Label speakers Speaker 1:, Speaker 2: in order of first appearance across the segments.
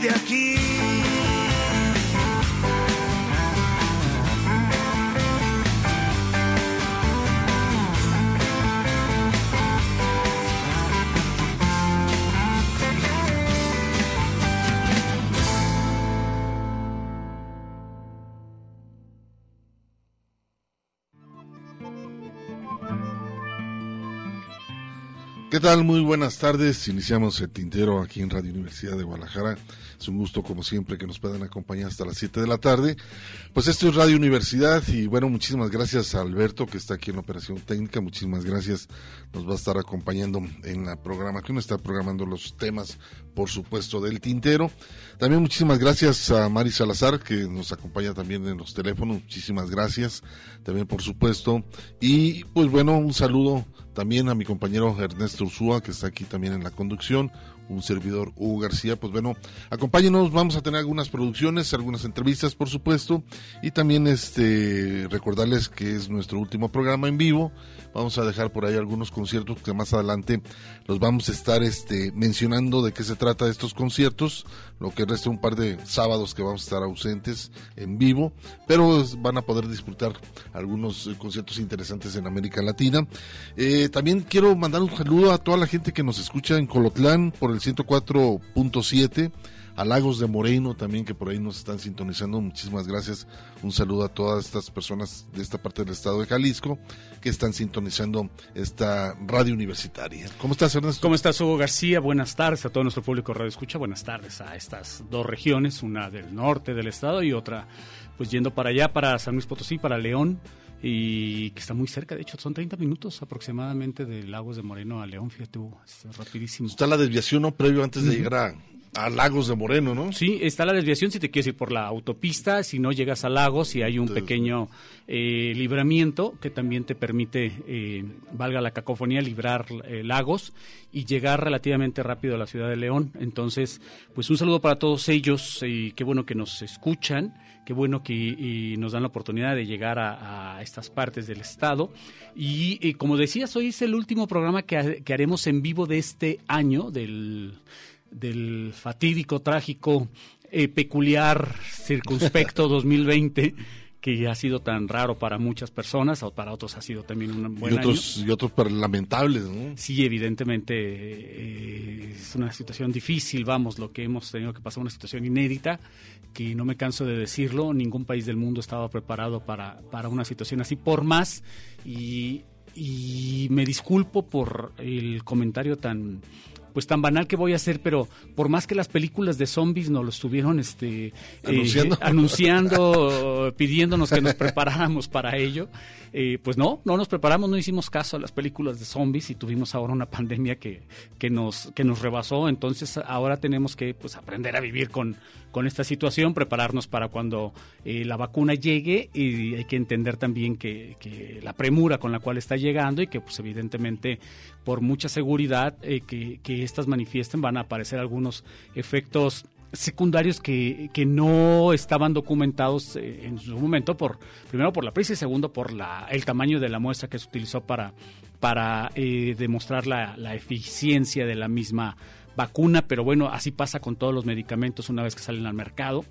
Speaker 1: De aquí.
Speaker 2: ¿Qué tal? Muy buenas tardes. Iniciamos el tintero aquí en Radio Universidad de Guadalajara. Es un gusto, como siempre, que nos puedan acompañar hasta las 7 de la tarde. Pues esto es Radio Universidad y bueno, muchísimas gracias a Alberto que está aquí en operación técnica. Muchísimas gracias. Nos va a estar acompañando en la programación, está programando los temas, por supuesto, del tintero. También muchísimas gracias a Mari Salazar que nos acompaña también en los teléfonos. Muchísimas gracias. También, por supuesto. Y pues bueno, un saludo también a mi compañero Ernesto Ursúa, que está aquí también en la conducción. un servidor Hugo García. Pues bueno, acompáñenos, vamos a tener algunas producciones, algunas entrevistas, por supuesto, y también este recordarles que es nuestro último programa en vivo. Vamos a dejar por ahí algunos conciertos que más adelante los vamos a estar este mencionando de qué se trata de estos conciertos, lo que resta un par de sábados que vamos a estar ausentes en vivo, pero van a poder disfrutar algunos eh, conciertos interesantes en América Latina. Eh, también quiero mandar un saludo a toda la gente que nos escucha en Colotlán por el 104.7 a Lagos de Moreno también que por ahí nos están sintonizando. Muchísimas gracias. Un saludo a todas estas personas de esta parte del estado de Jalisco que están sintonizando esta radio universitaria. ¿Cómo estás, Ernesto?
Speaker 3: ¿Cómo estás, Hugo García? Buenas tardes a todo nuestro público radio escucha. Buenas tardes a estas dos regiones, una del norte del estado y otra pues yendo para allá, para San Luis Potosí, para León y que está muy cerca, de hecho son 30 minutos aproximadamente de Lagos de Moreno a León, fíjate, es rapidísimo.
Speaker 2: Está la desviación, ¿no? Previo antes de llegar a, a Lagos de Moreno, ¿no?
Speaker 3: Sí, está la desviación si te quieres ir por la autopista, si no llegas a Lagos y hay un pequeño eh, libramiento que también te permite, eh, valga la cacofonía, librar eh, Lagos y llegar relativamente rápido a la ciudad de León. Entonces, pues un saludo para todos ellos y qué bueno que nos escuchan, qué bueno que nos dan la oportunidad de llegar a, estas partes del estado. Y, como decías, hoy es el último programa que, que haremos en vivo de este año, del del fatídico, trágico, eh, peculiar, circunspecto 2020 que ha sido tan raro para muchas personas, o para otros ha sido también un buen
Speaker 2: y otros,
Speaker 3: año.
Speaker 2: Y otros lamentables, ¿no?
Speaker 3: Sí, evidentemente eh, es una situación difícil, vamos, lo que hemos tenido que pasar, una situación inédita, que no me canso de decirlo, ningún país del mundo estaba preparado para, para una situación así, por más, y, y me disculpo por el comentario tan pues tan banal que voy a hacer, pero por más que las películas de zombies nos lo estuvieron este, eh,
Speaker 2: anunciando,
Speaker 3: anunciando pidiéndonos que nos preparáramos para ello, eh, pues no, no nos preparamos, no hicimos caso a las películas de zombies y tuvimos ahora una pandemia que, que, nos, que nos rebasó. Entonces ahora tenemos que pues, aprender a vivir con, con esta situación, prepararnos para cuando eh, la vacuna llegue y hay que entender también que, la premura con la cual está llegando y que pues evidentemente por mucha seguridad eh, que, que estas manifiesten van a aparecer algunos efectos secundarios que, que no estaban documentados eh, en su momento por primero por la prisa y segundo por la, el tamaño de la muestra que se utilizó para para eh, demostrar la, la, eficiencia de la misma vacuna pero bueno así pasa con todos los medicamentos una vez que salen al mercado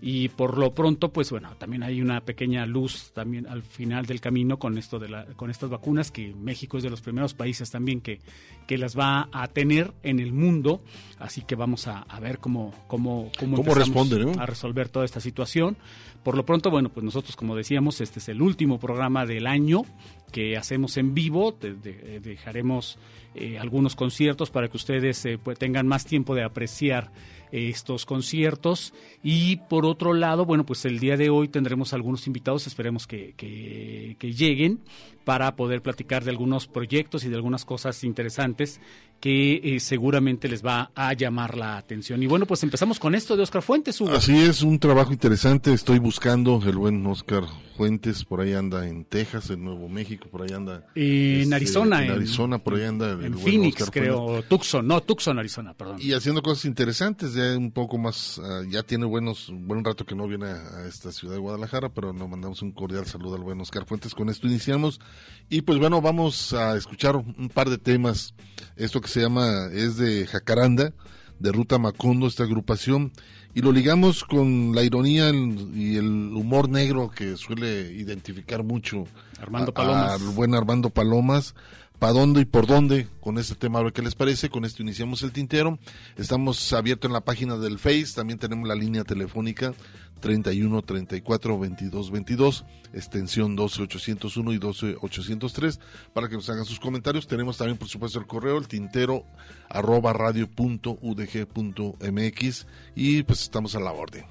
Speaker 3: y por lo pronto pues bueno también hay una pequeña luz también al final del camino con esto de la, con estas vacunas que México es de los primeros países también que, que las va a tener en el mundo. Así que vamos a, a ver cómo cómo cómo,
Speaker 2: ¿Cómo responde, ¿no?
Speaker 3: a resolver toda esta situación. Por lo pronto bueno pues nosotros como decíamos este es el último programa del año que hacemos en vivo. De, de, dejaremos eh, algunos conciertos para que ustedes eh, pues, tengan más tiempo de apreciar estos conciertos. Y por otro lado, bueno, pues el día de hoy tendremos algunos invitados, esperemos que, que, que lleguen para poder platicar de algunos proyectos y de algunas cosas interesantes que eh, seguramente les va a llamar la atención. Y bueno, pues empezamos con esto de Oscar Fuentes, Hugo.
Speaker 2: Así es, un trabajo interesante. Estoy buscando el buen Oscar Fuentes, por ahí anda en Texas, en Nuevo México, por ahí anda.
Speaker 3: en este, Arizona.
Speaker 2: En, Arizona, por ahí anda.
Speaker 3: En Phoenix, Oscar creo. Fuentes. Tucson, no, Tucson, Arizona, perdón.
Speaker 2: Y haciendo cosas interesantes, ya un poco más, uh, ya tiene buenos, buen rato que no viene a, a, esta ciudad de Guadalajara, pero nos mandamos un cordial saludo al buen Oscar Fuentes. Con esto iniciamos. Y pues bueno, vamos a escuchar un par de temas. Esto que se llama, es de Jacaranda, de Ruta Macondo, esta agrupación, y lo ligamos con la ironía y el humor negro que suele identificar mucho
Speaker 3: Armando Palomas.
Speaker 2: al buen Armando Palomas. ¿Para dónde y por dónde con este tema? A ver qué les parece. Con esto iniciamos el tintero. Estamos abiertos en la página del Face. También tenemos la línea telefónica 31 34 22 22, extensión 12 801 y 12 803 para que nos hagan sus comentarios. Tenemos también, por supuesto, el correo, el tintero arroba radio punto udg punto mx y pues estamos a la orden.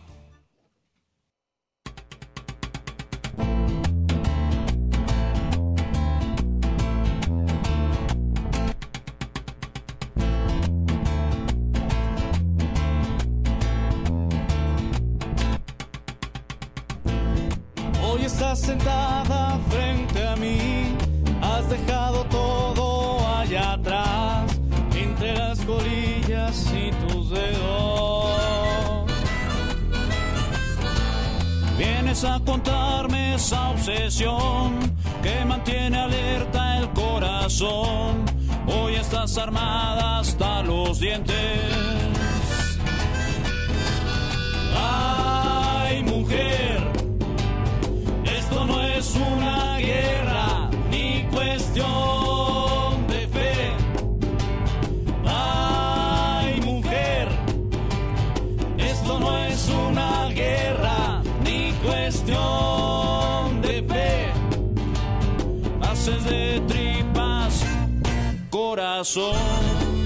Speaker 4: sentada frente a mí. Has dejado todo allá atrás, entre las colillas y tus dedos. Vienes a contarme esa obsesión que mantiene alerta el corazón. Hoy estás armada hasta los dientes. Ay, mujer es una guerra ni cuestión de fe. Ay, mujer, esto no es una guerra ni cuestión de fe. Haces de tripas corazón.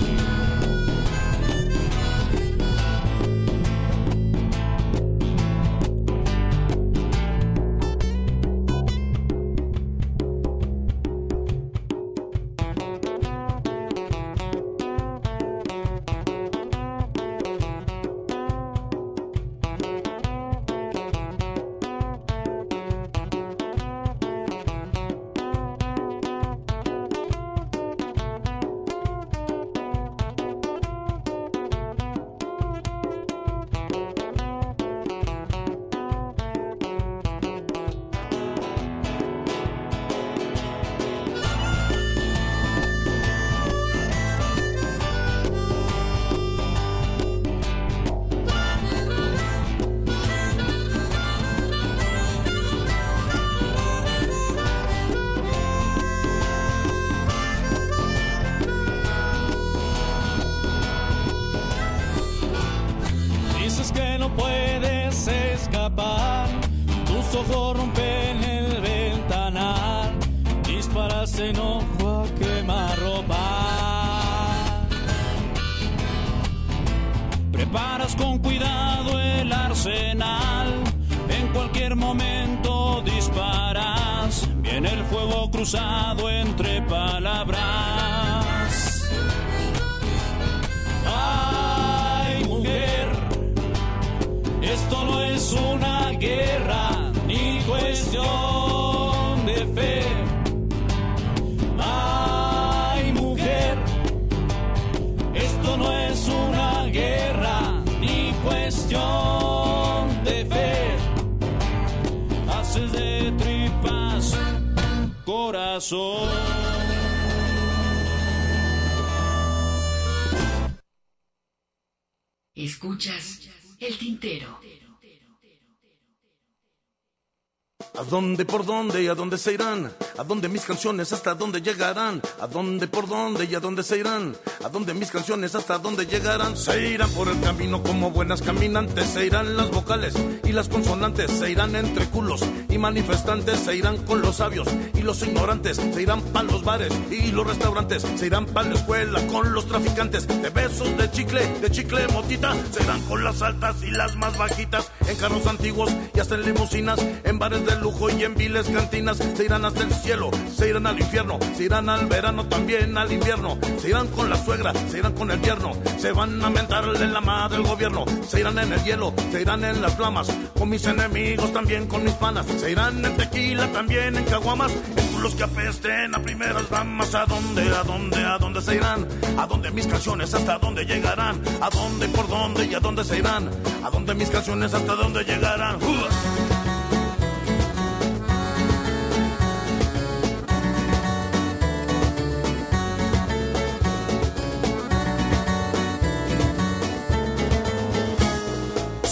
Speaker 5: Dónde, por dónde y a dónde se irán? ¿A dónde mis canciones hasta dónde llegarán? ¿A dónde, por dónde y a dónde se irán? ¿A dónde mis canciones hasta dónde llegarán? Se irán por el camino como buenas caminantes, se irán las vocales y las consonantes, se irán entre culos y manifestantes, se irán con los sabios y los ignorantes, se irán para los bares y los restaurantes, se irán para la escuela con los traficantes, de besos de chicle, de chicle motita, se irán con las altas y las más bajitas, en carros antiguos y hasta en limusinas, en bares de lujo y en viles cantinas, se irán hasta el cielo, se irán al infierno, se irán al verano, también al invierno, se irán con la suegra, se irán con el yerno, se van a mentarle en la madre del gobierno, se irán en el hielo, se irán en las flamas, con mis enemigos, también con mis panas, se irán en tequila, también en caguamas, en culos que apesten a primeras damas, ¿a dónde, a dónde, a dónde se irán? ¿A dónde mis canciones, hasta dónde llegarán? ¿A dónde, por dónde y a dónde se irán? ¿A dónde mis canciones, hasta dónde llegarán?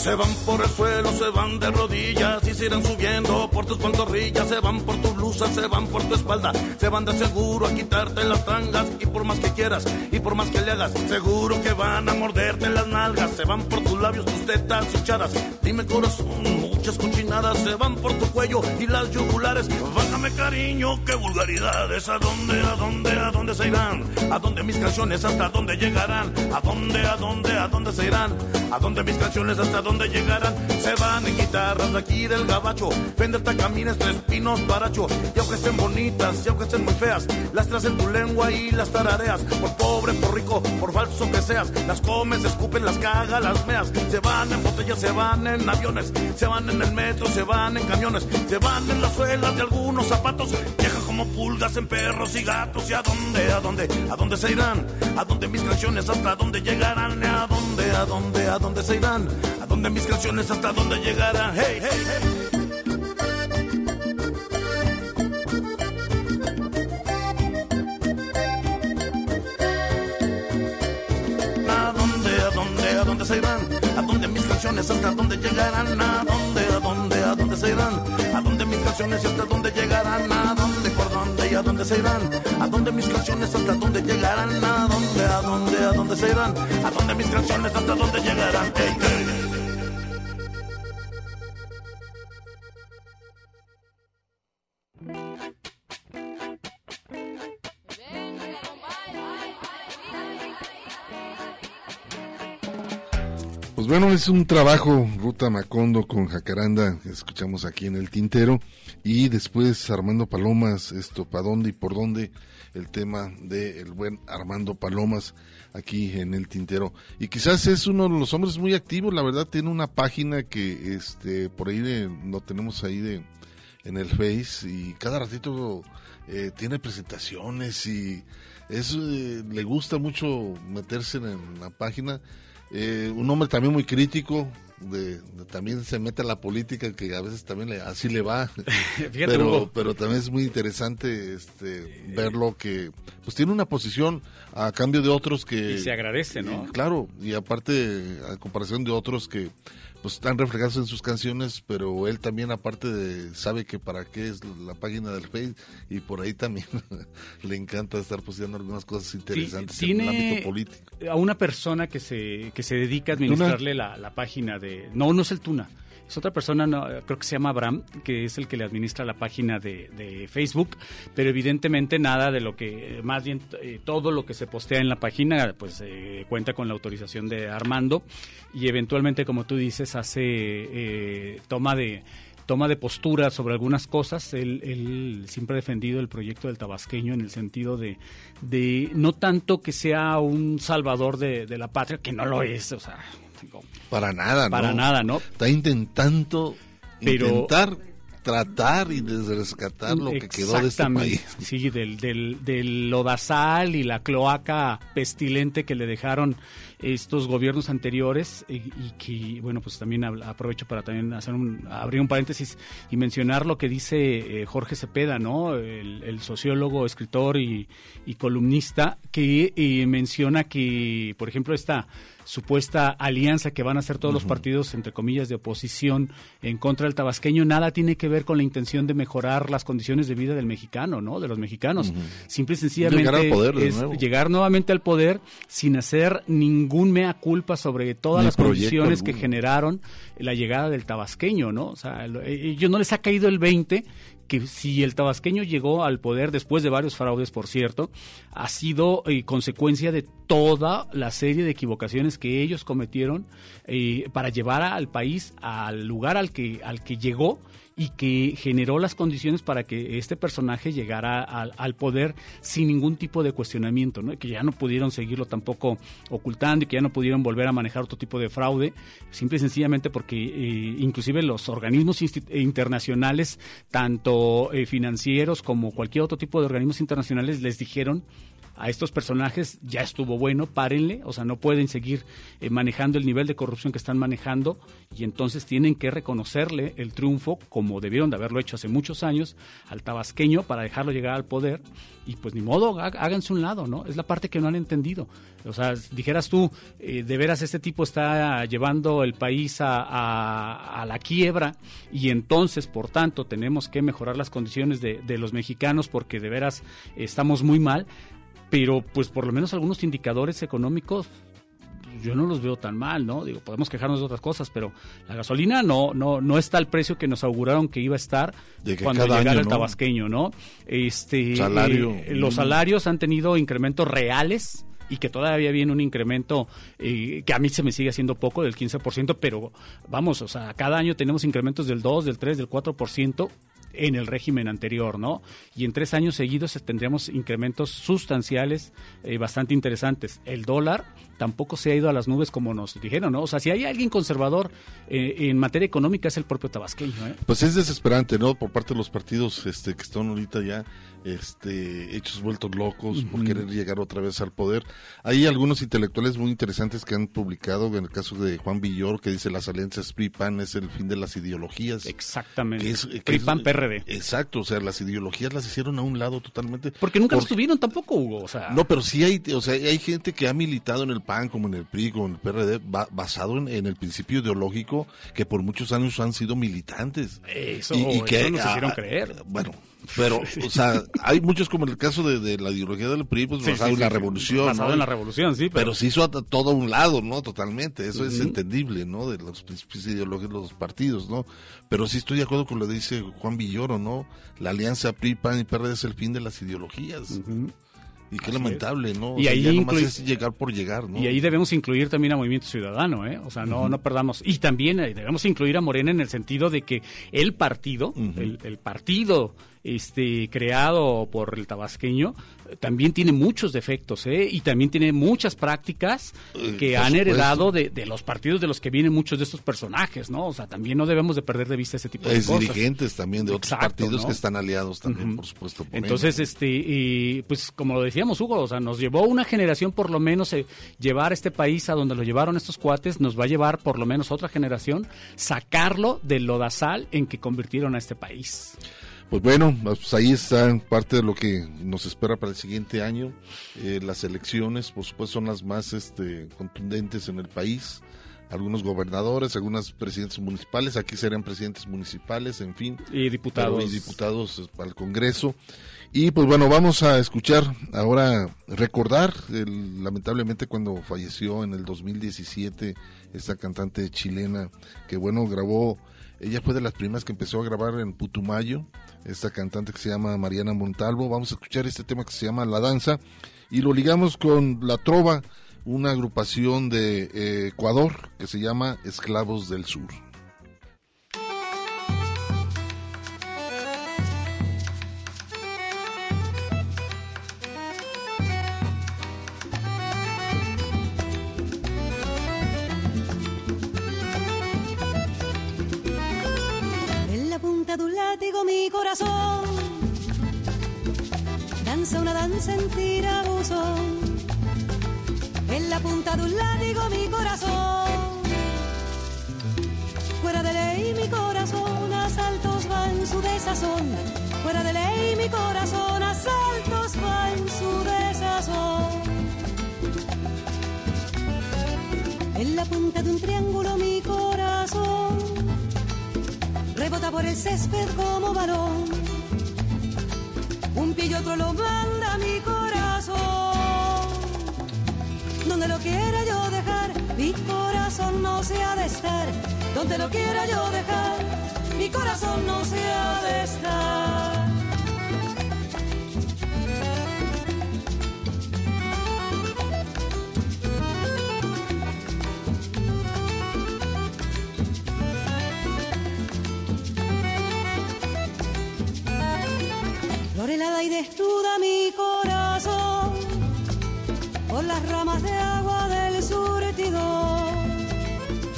Speaker 5: Se van por el suelo, se van de rodillas y se irán subiendo por tus pantorrillas. Se van por tu blusa, se van por tu espalda. Se van de seguro a quitarte las tangas. Y por más que quieras y por más que le hagas, seguro que van a morderte las nalgas. Se van por tus labios, tus tetas hinchadas. Dime corazón, muchas cochinadas. Se van por tu cuello y las yugulares. Bájame cariño, qué vulgaridades. ¿A dónde, a dónde, a dónde se irán? ¿A dónde mis canciones, hasta dónde llegarán? ¿A dónde, a dónde, a dónde se irán? ¿A dónde mis canciones, hasta dónde llegarán? Se van en guitarras de aquí del gabacho. Fender tacamines, tres pinos, baracho. Y aunque estén bonitas, y aunque estén muy feas, las traes en tu lengua y las tarareas. Por pobre, por rico, por falso que seas, las comes, escupen, las cagas, las meas. Se van en botellas, se van en aviones, se van en el metro, se van en camiones, se van en las suelas de algunos zapatos como pulgas en perros y gatos. ¿Y a dónde, a dónde, a dónde se irán? ¿A dónde mis canciones, hasta dónde llegarán? ¿A dónde, a dónde, a dónde se irán? ¿A dónde mis canciones, hasta dónde llegarán? Hey, hey, hey. se irán? ¿A dónde mis canciones hasta dónde llegarán? ¿A dónde, a dónde, a dónde se irán? ¿A dónde mis canciones y hasta dónde llegarán? ¿A dónde? A dónde se irán? ¿A dónde mis canciones hasta dónde llegarán? ¿A dónde, a dónde, a dónde se irán? ¿A dónde mis canciones hasta dónde llegarán?
Speaker 2: Bueno, es un trabajo, Ruta Macondo con Jacaranda, escuchamos aquí en el Tintero, y después Armando Palomas, esto, ¿para dónde y por dónde? El tema del buen Armando Palomas aquí en el Tintero. Y quizás es uno de los hombres muy activos, la verdad tiene una página que este por ahí de, lo tenemos ahí de en el Face y cada ratito eh, tiene presentaciones y es, eh, le gusta mucho meterse en la página eh, un hombre también muy crítico, de, de- también se mete a la política, que a veces también le- así le va.
Speaker 3: Fíjate,
Speaker 2: pero,
Speaker 3: Hugo.
Speaker 2: pero también es muy interesante este, verlo que pues tiene una posición a cambio de otros que...
Speaker 3: Y se agradece, ¿no?
Speaker 2: y claro, y aparte, a comparación de otros que pues están reflejados en sus canciones, pero él también aparte de, sabe que para qué es la página del Face y por ahí también le encanta estar posteando algunas cosas interesantes en el ámbito político.
Speaker 3: a una persona que se, que se dedica a administrarle la, la página de... No, no es el Tuna. Es otra persona, creo que se llama Abraham, que es el que le administra la página de, de Facebook, pero evidentemente nada de lo que, más bien eh, todo lo que se postea en la página, pues eh, cuenta con la autorización de Armando y eventualmente, como tú dices, hace eh, toma de toma de postura sobre algunas cosas. Él, él siempre ha defendido el proyecto del tabasqueño en el sentido de, no tanto que sea un salvador de, de la patria, que no lo es, o sea,
Speaker 2: Para nada, ¿no?
Speaker 3: para nada, ¿no?
Speaker 2: Está intentando
Speaker 3: Pero-
Speaker 2: intentar tratar y rescatar lo que quedó de este país.
Speaker 3: Sí, del, del, del lodazal y la cloaca pestilente que le dejaron estos gobiernos anteriores y, y que, bueno, pues también aprovecho para también hacer un, abrir un paréntesis y mencionar lo que dice eh, Jorge Cepeda, ¿no? El, el sociólogo, escritor y, y columnista que eh, menciona que, por ejemplo, esta supuesta alianza que van a hacer todos los partidos, entre comillas, de oposición en contra del tabasqueño, nada tiene que ver con la intención de mejorar las condiciones de vida del mexicano, ¿no? De los mexicanos. Simple y sencillamente
Speaker 2: Llegar al poder
Speaker 3: es llegar nuevamente al poder sin hacer ningún mea culpa sobre todas
Speaker 2: Ni
Speaker 3: las condiciones que generaron la llegada del tabasqueño, ¿no? O sea, lo- eh, ellos no les ha caído el 20 que si el tabasqueño llegó al poder después de varios fraudes, por cierto, ha sido eh, consecuencia de toda la serie de equivocaciones que ellos cometieron eh, para llevar al país al lugar al que al que llegó y que generó las condiciones para que este personaje llegara al, poder sin ningún tipo de cuestionamiento, ¿no? que ya no pudieron seguirlo tampoco ocultando y que ya no pudieron volver a manejar otro tipo de fraude, simple y sencillamente porque eh, inclusive los organismos eh, internacionales, tanto eh, financieros como cualquier otro tipo de organismos internacionales, les dijeron a estos personajes ya estuvo bueno, párenle, o sea, no pueden seguir eh, manejando el nivel de corrupción que están manejando y entonces tienen que reconocerle el triunfo, como debieron de haberlo hecho hace muchos años, al tabasqueño para dejarlo llegar al poder y pues ni modo, há- háganse un lado, ¿no? Es la parte que no han entendido. O sea, dijeras tú, eh, de veras este tipo está llevando el país a, a- la quiebra y entonces, por tanto, tenemos que mejorar las condiciones de los mexicanos porque de veras estamos muy mal pero pues por lo menos algunos indicadores económicos yo no los veo tan mal, ¿no? Digo, podemos quejarnos de otras cosas, pero la gasolina no no no está al precio que nos auguraron que iba a estar cuando llegara
Speaker 2: año,
Speaker 3: el tabasqueño, ¿no? Este
Speaker 2: Salario.
Speaker 3: eh, los salarios han tenido incrementos reales y que todavía viene un incremento eh, que a mí se me sigue haciendo poco del 15%, pero vamos, o sea, cada año tenemos incrementos del 2, del 3, del 4% en el régimen anterior, ¿no? Y en tres años seguidos tendríamos incrementos sustanciales eh, bastante interesantes. El dólar tampoco se ha ido a las nubes como nos dijeron, ¿no? O sea, si hay alguien conservador eh, en materia económica es el propio tabasqueño, ¿eh?
Speaker 2: Pues es desesperante, ¿no? Por parte de los partidos este, que están ahorita ya este, hechos vueltos locos por querer llegar otra vez al poder. Hay algunos intelectuales muy interesantes que han publicado, en el caso de Juan Villor, que dice las alianzas PRI-PAN es el fin de las ideologías.
Speaker 3: Exactamente.
Speaker 2: Que es- que
Speaker 3: PRI,
Speaker 2: es-
Speaker 3: PAN, PRD PRD.
Speaker 2: Exacto, o sea, las ideologías las hicieron a un lado totalmente.
Speaker 3: Porque nunca
Speaker 2: Por-
Speaker 3: los tuvieron tampoco, Hugo. O sea,
Speaker 2: No, pero sí hay, o sea, hay gente que ha militado en el PAN, como en el PRI, como en el PRD, ba- basado en, en el principio ideológico que por muchos años han sido militantes.
Speaker 3: Eso, eso nos hicieron creer.
Speaker 2: Bueno, pero, o sea, hay muchos como en el caso de, de la ideología del PRI, pues
Speaker 3: Sí,
Speaker 2: basado
Speaker 3: sí,
Speaker 2: en la
Speaker 3: sí,
Speaker 2: revolución.
Speaker 3: basado
Speaker 2: ¿no?
Speaker 3: en la revolución, sí,
Speaker 2: Pero,
Speaker 3: pero-
Speaker 2: se hizo a todo a un lado, ¿no? Totalmente. Eso es entendible, ¿no? De los principios ideológicos de los partidos, ¿no? Pero sí estoy de acuerdo con lo que dice Juan Villoro, ¿no? La alianza PRI, PAN y PRD es el fin de las ideologías. Y qué
Speaker 3: Así
Speaker 2: lamentable, ¿no? O
Speaker 3: Y
Speaker 2: sea,
Speaker 3: ahí
Speaker 2: ya nomás
Speaker 3: incluye-
Speaker 2: es llegar por llegar, ¿no?
Speaker 3: Y ahí debemos incluir también a Movimiento Ciudadano, ¿eh? O sea, no, no perdamos. Y también eh, debemos incluir a Morena en el sentido de que el partido, el, el partido este creado por el tabasqueño, también tiene muchos defectos, ¿eh? Y también tiene muchas prácticas
Speaker 2: Eh,
Speaker 3: que han heredado de, de los partidos de los que vienen muchos de estos personajes, ¿no? O sea, también no debemos de perder de vista ese tipo de
Speaker 2: Es
Speaker 3: cosas.
Speaker 2: dirigentes también de otros
Speaker 3: Exacto,
Speaker 2: partidos
Speaker 3: ¿no?
Speaker 2: que están aliados también, por supuesto. por
Speaker 3: Entonces,
Speaker 2: ello.
Speaker 3: este, y, pues como lo decíamos, Hugo, o sea, nos llevó una generación por lo menos eh, llevar este país a donde lo llevaron estos cuates, nos va a llevar por lo menos otra generación sacarlo del lodazal en que convirtieron a este país.
Speaker 2: Pues bueno, pues ahí está parte de lo que nos espera para el siguiente año. Eh, las elecciones, por supuesto, son las más este, contundentes en el país. Algunos gobernadores, algunos presidentes municipales, aquí serían presidentes municipales, en fin.
Speaker 3: Y diputados.
Speaker 2: Y diputados eh, al Congreso. Y pues bueno, vamos a escuchar ahora, recordar el- lamentablemente cuando falleció en el 2017 esta cantante chilena que bueno, grabó, ella fue de las primeras que empezó a grabar en Putumayo, esta cantante que se llama Mariana Montalvo. Vamos a escuchar este tema que se llama La Danza y lo ligamos con La Trova, una agrupación de eh, Ecuador que se llama Esclavos del Sur.
Speaker 6: Látigo mi corazón danza una danza en tirabuzón. En la punta de un látigo mi corazón. Fuera de ley mi corazón, a saltos va en su desazón. Fuera de ley mi corazón, a saltos va en su desazón. En la punta de un triángulo mi corazón rebota por el césped como balón. Un pie otro lo manda mi corazón. Donde lo quiera yo dejar, mi corazón no se ha de estar. Donde lo quiera yo dejar, mi corazón no se ha de estar. Helada y desnuda mi corazón por las ramas de agua del surtidor.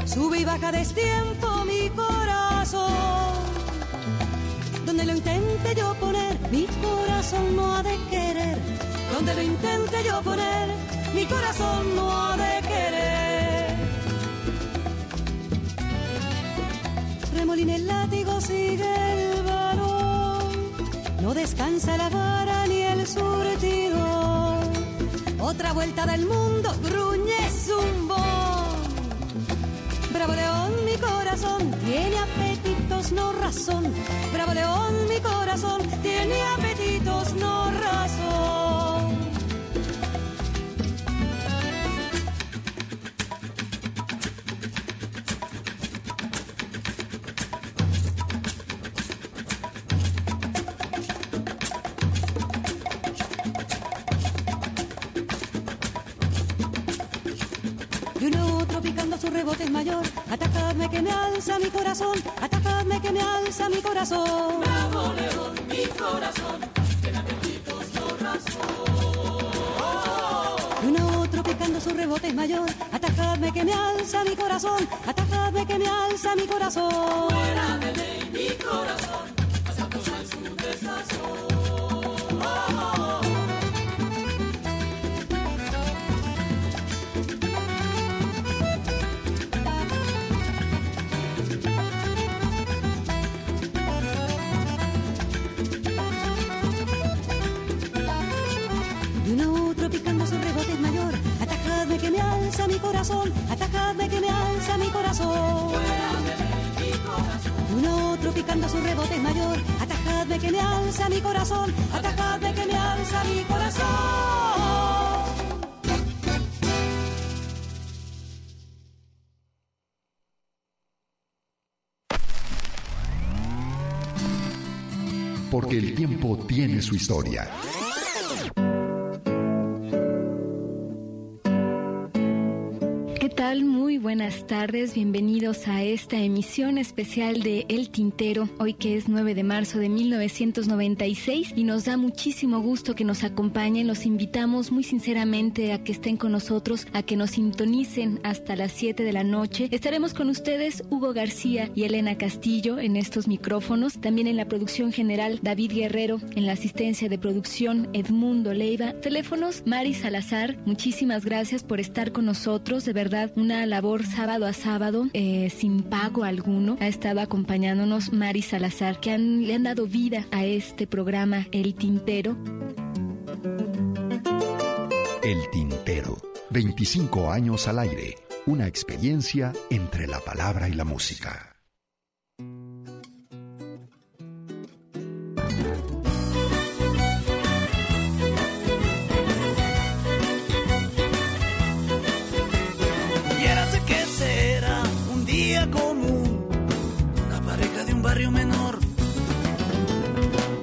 Speaker 6: Sube y baja destiempo mi corazón. Donde lo intente yo poner, mi corazón no ha de querer. Donde lo intente yo poner, mi corazón no ha de querer. Remolina el látigo, sigue el. No descansa la vara ni el surtidor. Otra vuelta del mundo, gruñe zumbón. Bravo león, mi corazón tiene apetitos, no razón. Bravo león, mi corazón tiene apetitos, no razón. Que me alza mi corazón. Atacadme que me alza mi corazón. Bravo león, mi corazón. Apetitos, no razón. Y uno otro picando su rebote es mayor. Atacadme que me alza mi corazón. Atacadme que me alza mi corazón. Fuera de ley, mi corazón. Que me alza mi corazón, atajadme que me alza mi corazón.
Speaker 7: Porque el tiempo tiene su historia.
Speaker 8: ¿Qué tal? Muy buenas tardes, bienvenidos a esta emisión especial de El Tintero, hoy que es 9 de marzo de 1996 y nos da muchísimo gusto que nos acompañen, los invitamos muy sinceramente a que estén con nosotros, a que nos sintonicen hasta las 7 de la noche. Estaremos con ustedes Hugo García y Elena Castillo en estos micrófonos, también en la producción general David Guerrero, en la asistencia de producción Edmundo Leiva, teléfonos Mari Salazar, muchísimas gracias por estar con nosotros, de verdad una labor sábado a sábado eh, sin pago alguno. Ha estado acompañándonos Mari Salazar, que le han dado vida a este programa El Tintero.
Speaker 7: El Tintero. 25 años al aire. Una experiencia entre la palabra y la música.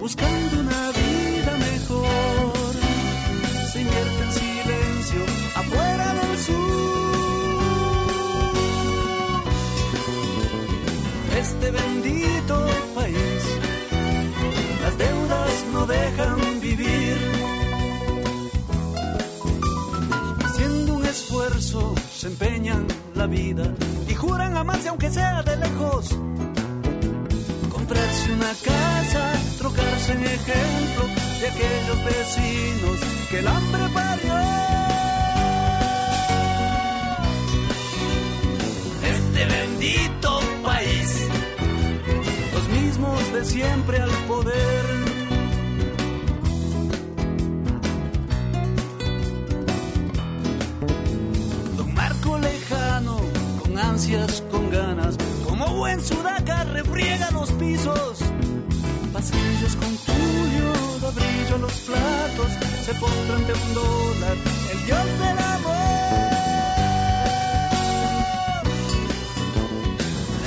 Speaker 1: Buscando una vida mejor. Se invierte en silencio afuera del sur. Este bendito país, las deudas no dejan vivir. Haciendo un esfuerzo se empeñan la vida y juran amarse aunque sea de lejos. Comprarse una casa, trocarse en ejemplo de aquellos vecinos que el hambre parió. Este bendito país, los mismos de siempre al poder. Don Marco lejano, con ansias, con ganas, como buen sudaca refriega los pisos. Pasillos con tulio, da brillo los platos, se postra ante un dólar, el dios del amor.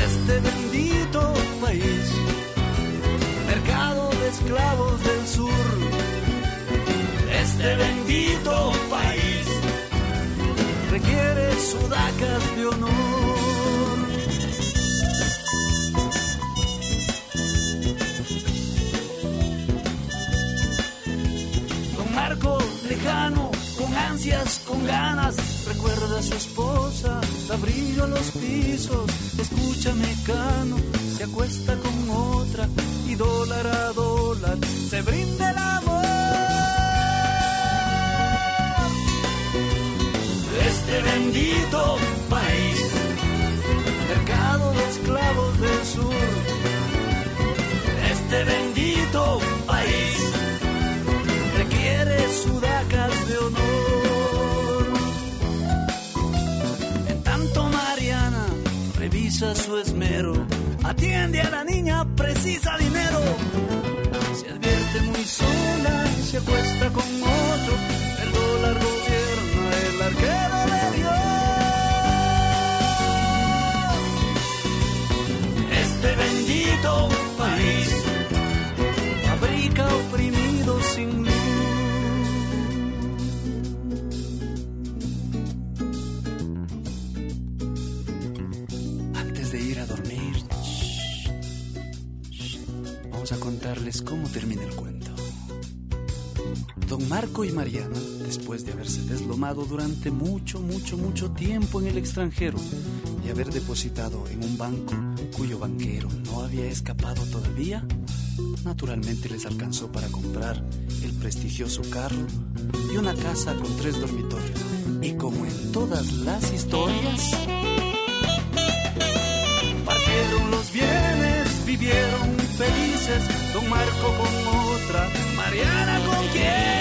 Speaker 1: Este bendito país, mercado de esclavos del sur. Este bendito país requiere sudacas de honor. Lejano, con ansias, con ganas, recuerda a su esposa, da brillo a los pisos, escucha mecano, se acuesta con otra y dólar a dólar se brinda el amor. este bendito país, mercado de esclavos del sur, este bendito revisa su esmero, atiende a la niña, precisa dinero, se advierte muy sola, se acuesta con otro, el dólar gobierna el arquero de Dios. Este bendito país contarles cómo termina el cuento. Don Marco y Mariana, después de haberse deslomado durante mucho, mucho, mucho tiempo en el extranjero y haber depositado en un banco cuyo banquero no había escapado todavía, naturalmente les alcanzó para comprar el prestigioso carro y una casa con tres dormitorios. Y como en todas las historias, partieron los bienes, vivieron felices, don Marco con otra, Mariana con quién.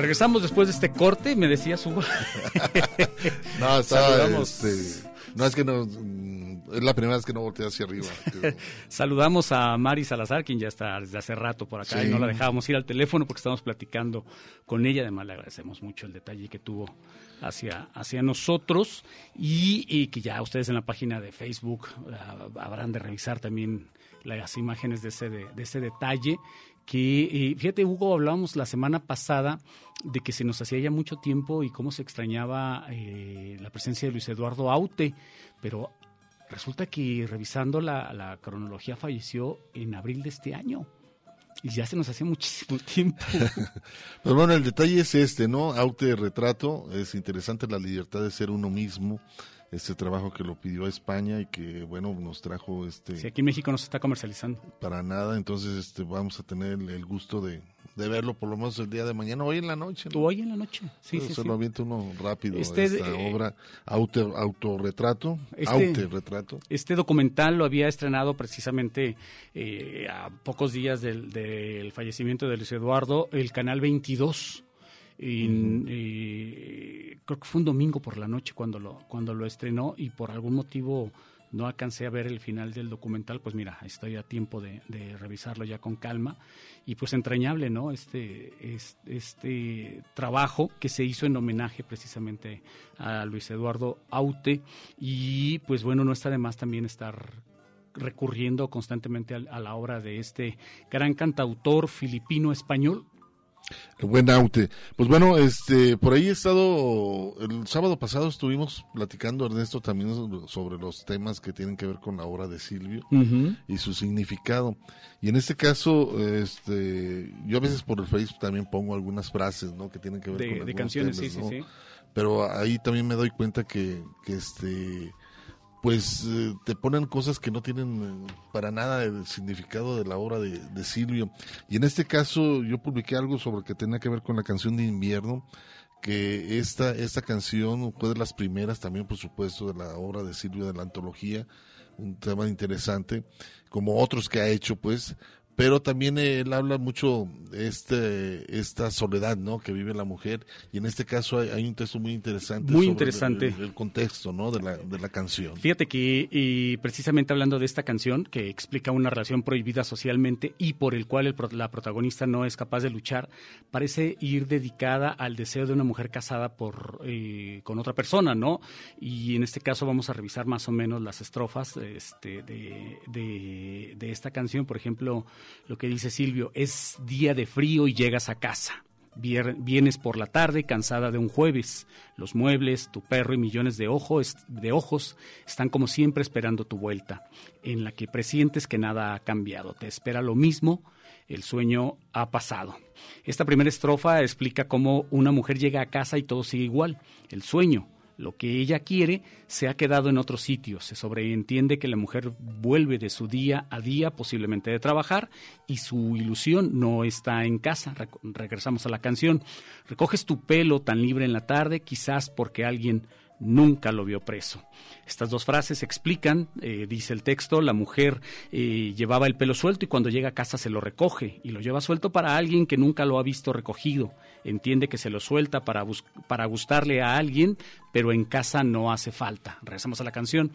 Speaker 3: Regresamos después de este corte, me decías Hugo.
Speaker 2: no, está, este, no es que no, mm, es la primera vez que no voltea hacia arriba.
Speaker 3: Saludamos a Mari Salazar, quien ya está desde hace rato por acá y no la dejábamos ir al teléfono porque estamos platicando con ella. Además, le agradecemos mucho el detalle que tuvo hacia, hacia nosotros y, que ya ustedes en la página de Facebook ah, habrán de revisar también las imágenes de ese, de, ese detalle que, eh, fíjate Hugo, hablábamos la semana pasada de que se nos hacía ya mucho tiempo y cómo se extrañaba eh, la presencia de Luis Eduardo Aute, pero resulta que revisando la, la cronología falleció en abril de este año. Y ya se nos hacía muchísimo tiempo.
Speaker 2: Pero bueno, el detalle es este, ¿no? Aute retrato, es interesante la libertad de ser uno mismo, este trabajo que lo pidió a España y que bueno nos trajo este
Speaker 3: sí aquí en México no se está comercializando.
Speaker 2: para nada. Entonces este vamos a tener el gusto de, de verlo por lo menos el día de mañana hoy en la noche
Speaker 3: ¿no? hoy en la noche. Sí,
Speaker 2: sí
Speaker 3: se
Speaker 2: lo avienta uno rápido este, esta eh, obra auto autorretrato
Speaker 3: este,
Speaker 2: retrato
Speaker 3: este documental lo había estrenado precisamente eh, a pocos días del, del fallecimiento de Luis Eduardo el canal 22 y, creo que fue un domingo por la noche cuando lo, cuando lo estrenó y por algún motivo no alcancé a ver el final del documental, pues mira, estoy a tiempo de, revisarlo ya con calma. Y pues entrañable, ¿no? Este, este, este, trabajo que se hizo en homenaje precisamente a Luis Eduardo Aute. Y pues bueno, no está de más también estar recurriendo constantemente a la obra de este gran cantautor filipino-español
Speaker 2: el buen Aute. Pues bueno, este, por ahí he estado, el sábado pasado estuvimos platicando, Ernesto, también sobre los temas que tienen que ver con la obra de Silvio y su significado. Y en este caso, este, yo a veces por el Facebook también pongo algunas frases, ¿no? Que tienen que ver
Speaker 3: con de canciones, sí, sí, sí.
Speaker 2: Pero ahí también me doy cuenta que, que este, pues eh, te ponen cosas que no tienen eh, para nada el significado de la obra de, Silvio. Y en este caso yo publiqué algo sobre que tenía que ver con la canción de invierno, que esta, esta canción fue de las primeras también, por supuesto, de la obra de Silvio de la antología, un tema interesante, como otros que ha hecho, pues, pero también él habla mucho de este, esta soledad ¿no? que vive la mujer y en este caso hay, un texto muy interesante
Speaker 3: muy interesante
Speaker 2: el, contexto ¿no? de, la, de la canción
Speaker 3: fíjate que y precisamente hablando de esta canción que explica una relación prohibida socialmente y por el cual la protagonista no es capaz de luchar parece ir dedicada al deseo de una mujer casada por eh, con otra persona no y en este caso vamos a revisar más o menos las estrofas este, de, de, de esta canción por ejemplo lo que dice Silvio, es día de frío y llegas a casa. Vienes por la tarde cansada de un jueves. Los muebles, tu perro y millones de ojos, de ojos están como siempre esperando tu vuelta, en la que presientes que nada ha cambiado. Te espera lo mismo, el sueño ha pasado. Esta primera estrofa explica cómo una mujer llega a casa y todo sigue igual. El sueño, lo que ella quiere se ha quedado en otro sitio. Se sobreentiende que la mujer vuelve de su día a día, posiblemente de trabajar, y su ilusión no está en casa. regresamos a la canción. Recoges tu pelo tan libre en la tarde, quizás porque alguien nunca lo vio preso. Estas dos frases explican, eh, dice el texto, la mujer eh, llevaba el pelo suelto y cuando llega a casa se lo recoge y lo lleva suelto para alguien que nunca lo ha visto recogido. Entiende que se lo suelta para, para gustarle a alguien, pero en casa no hace falta. Regresamos a la canción.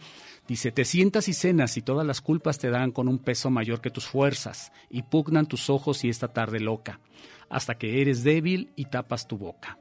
Speaker 3: Dice, te sientas y cenas y todas las culpas te dan con un peso mayor que tus fuerzas y pugnan tus ojos y esta tarde loca, hasta que eres débil y tapas tu boca.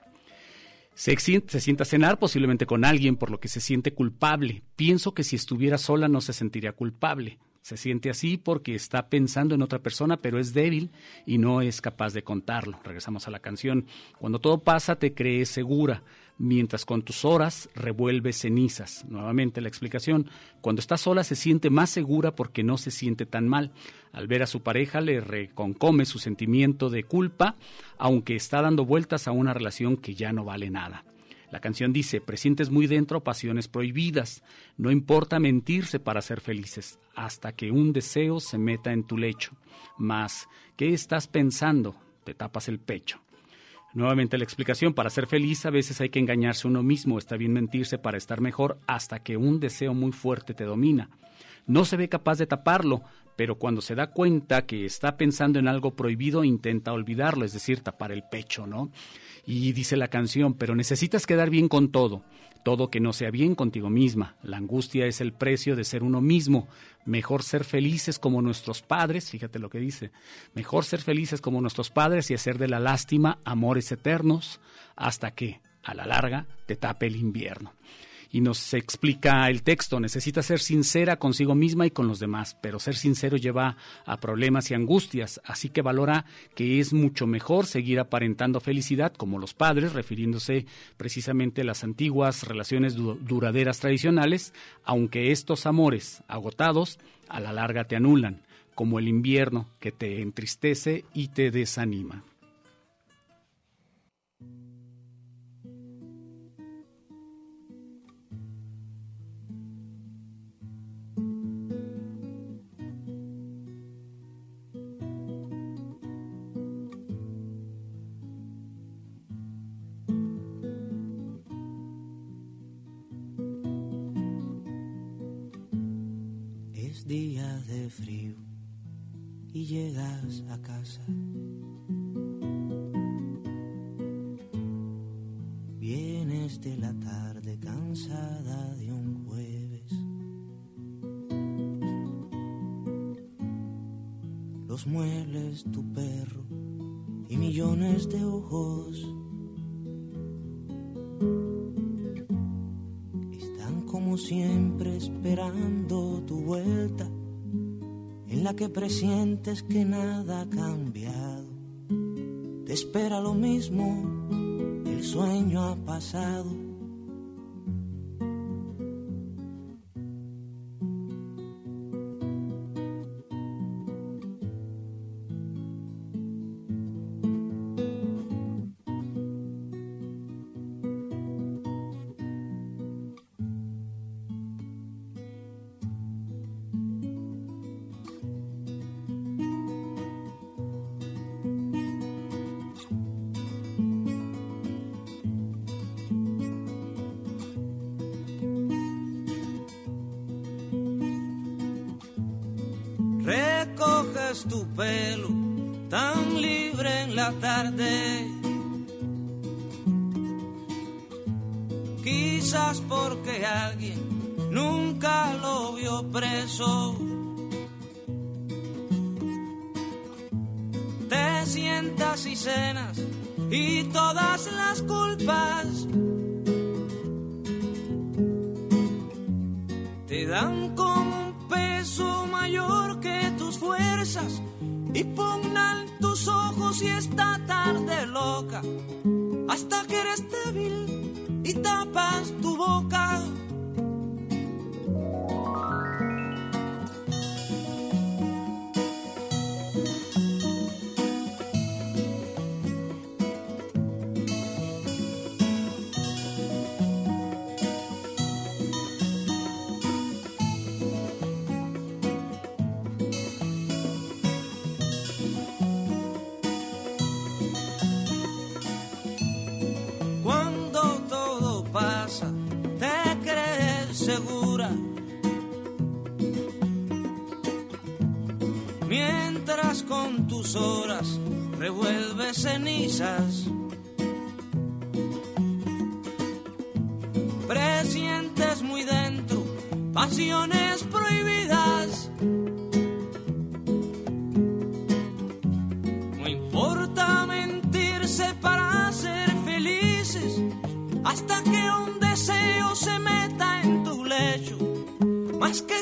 Speaker 3: Se, se, sienta a cenar posiblemente con alguien por lo que se siente culpable. Pienso que si estuviera sola no se sentiría culpable. Se siente así porque está pensando en otra persona, pero es débil y no es capaz de contarlo. Regresamos a la canción. Cuando todo pasa te crees segura, mientras con tus horas revuelve cenizas. Nuevamente la explicación. Cuando está sola se siente más segura porque no se siente tan mal. Al ver a su pareja le reconcome su sentimiento de culpa, aunque está dando vueltas a una relación que ya no vale nada. La canción dice, presientes muy dentro pasiones prohibidas. No importa mentirse para ser felices, hasta que un deseo se meta en tu lecho. Mas, ¿qué estás pensando? Te tapas el pecho. Nuevamente la explicación, para ser feliz a veces hay que engañarse uno mismo, está bien mentirse para estar mejor hasta que un deseo muy fuerte te domina. No se ve capaz de taparlo, pero cuando se da cuenta que está pensando en algo prohibido intenta olvidarlo, es decir, tapar el pecho, ¿no? Y dice la canción, pero necesitas quedar bien con todo, todo que no sea bien contigo misma. La angustia es el precio de ser uno mismo. Mejor ser felices como nuestros padres, fíjate lo que dice, mejor ser felices como nuestros padres y hacer de la lástima amores eternos hasta que, a la larga, te tape el invierno y nos explica el texto, necesita ser sincera consigo misma y con los demás, pero ser sincero lleva a problemas y angustias, así que valora que es mucho mejor seguir aparentando felicidad como los padres, refiriéndose precisamente a las antiguas relaciones duraderas tradicionales, aunque estos amores agotados a la larga te anulan, como el invierno que te entristece y te desanima.
Speaker 9: Frío y llegas a casa. Vienes de la tarde cansada de un jueves. Los muebles, tu perro y millones de ojos. Están como siempre esperando tu vuelta la que presientes que nada ha cambiado. Te espera lo mismo, el sueño ha pasado Te sientas y cenas y todas las culpas te dan como un peso mayor que y pugnan tus ojos y esta tarde loca hasta que eres débil y tapas tu boca. Horas revuelve cenizas. Presientes muy dentro pasiones prohibidas. No importa mentirse para ser felices hasta que un deseo se meta en tu lecho. Más que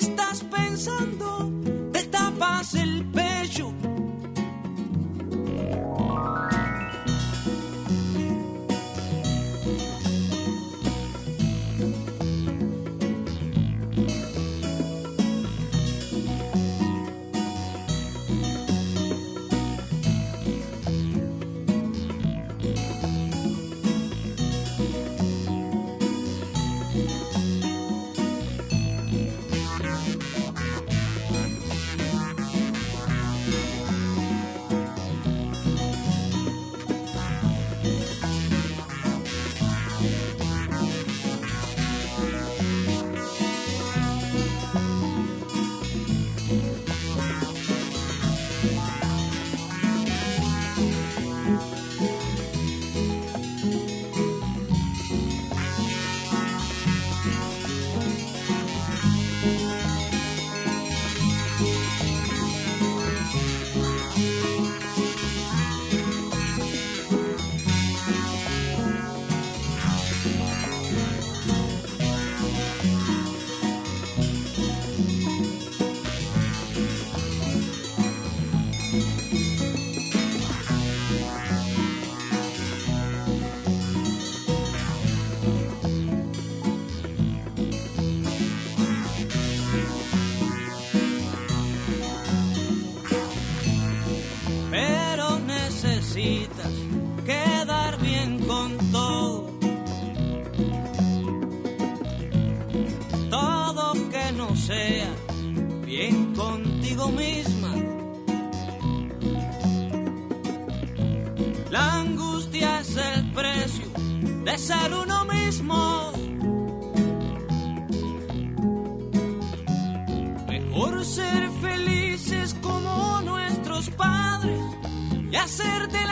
Speaker 9: y hacer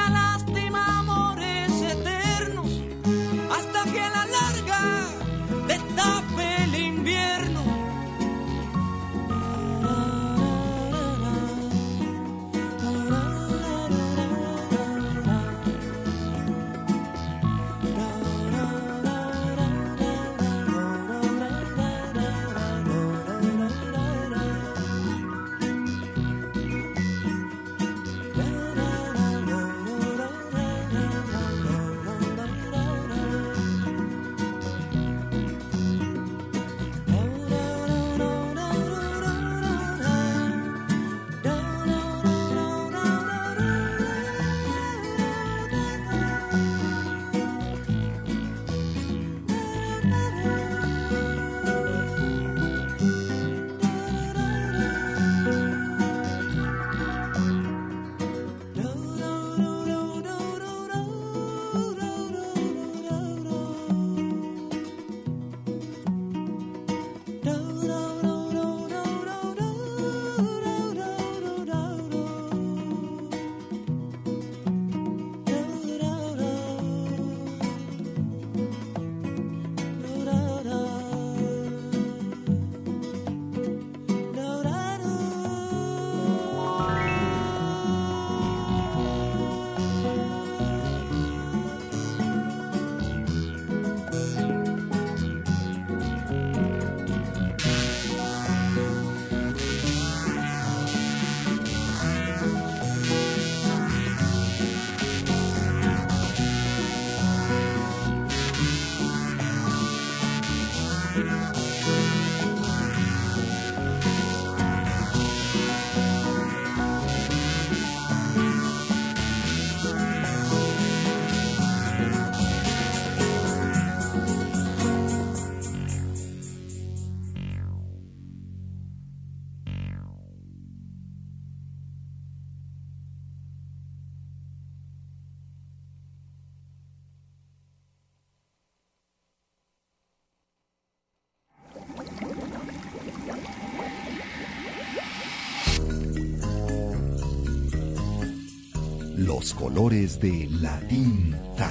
Speaker 7: Colores de la tinta.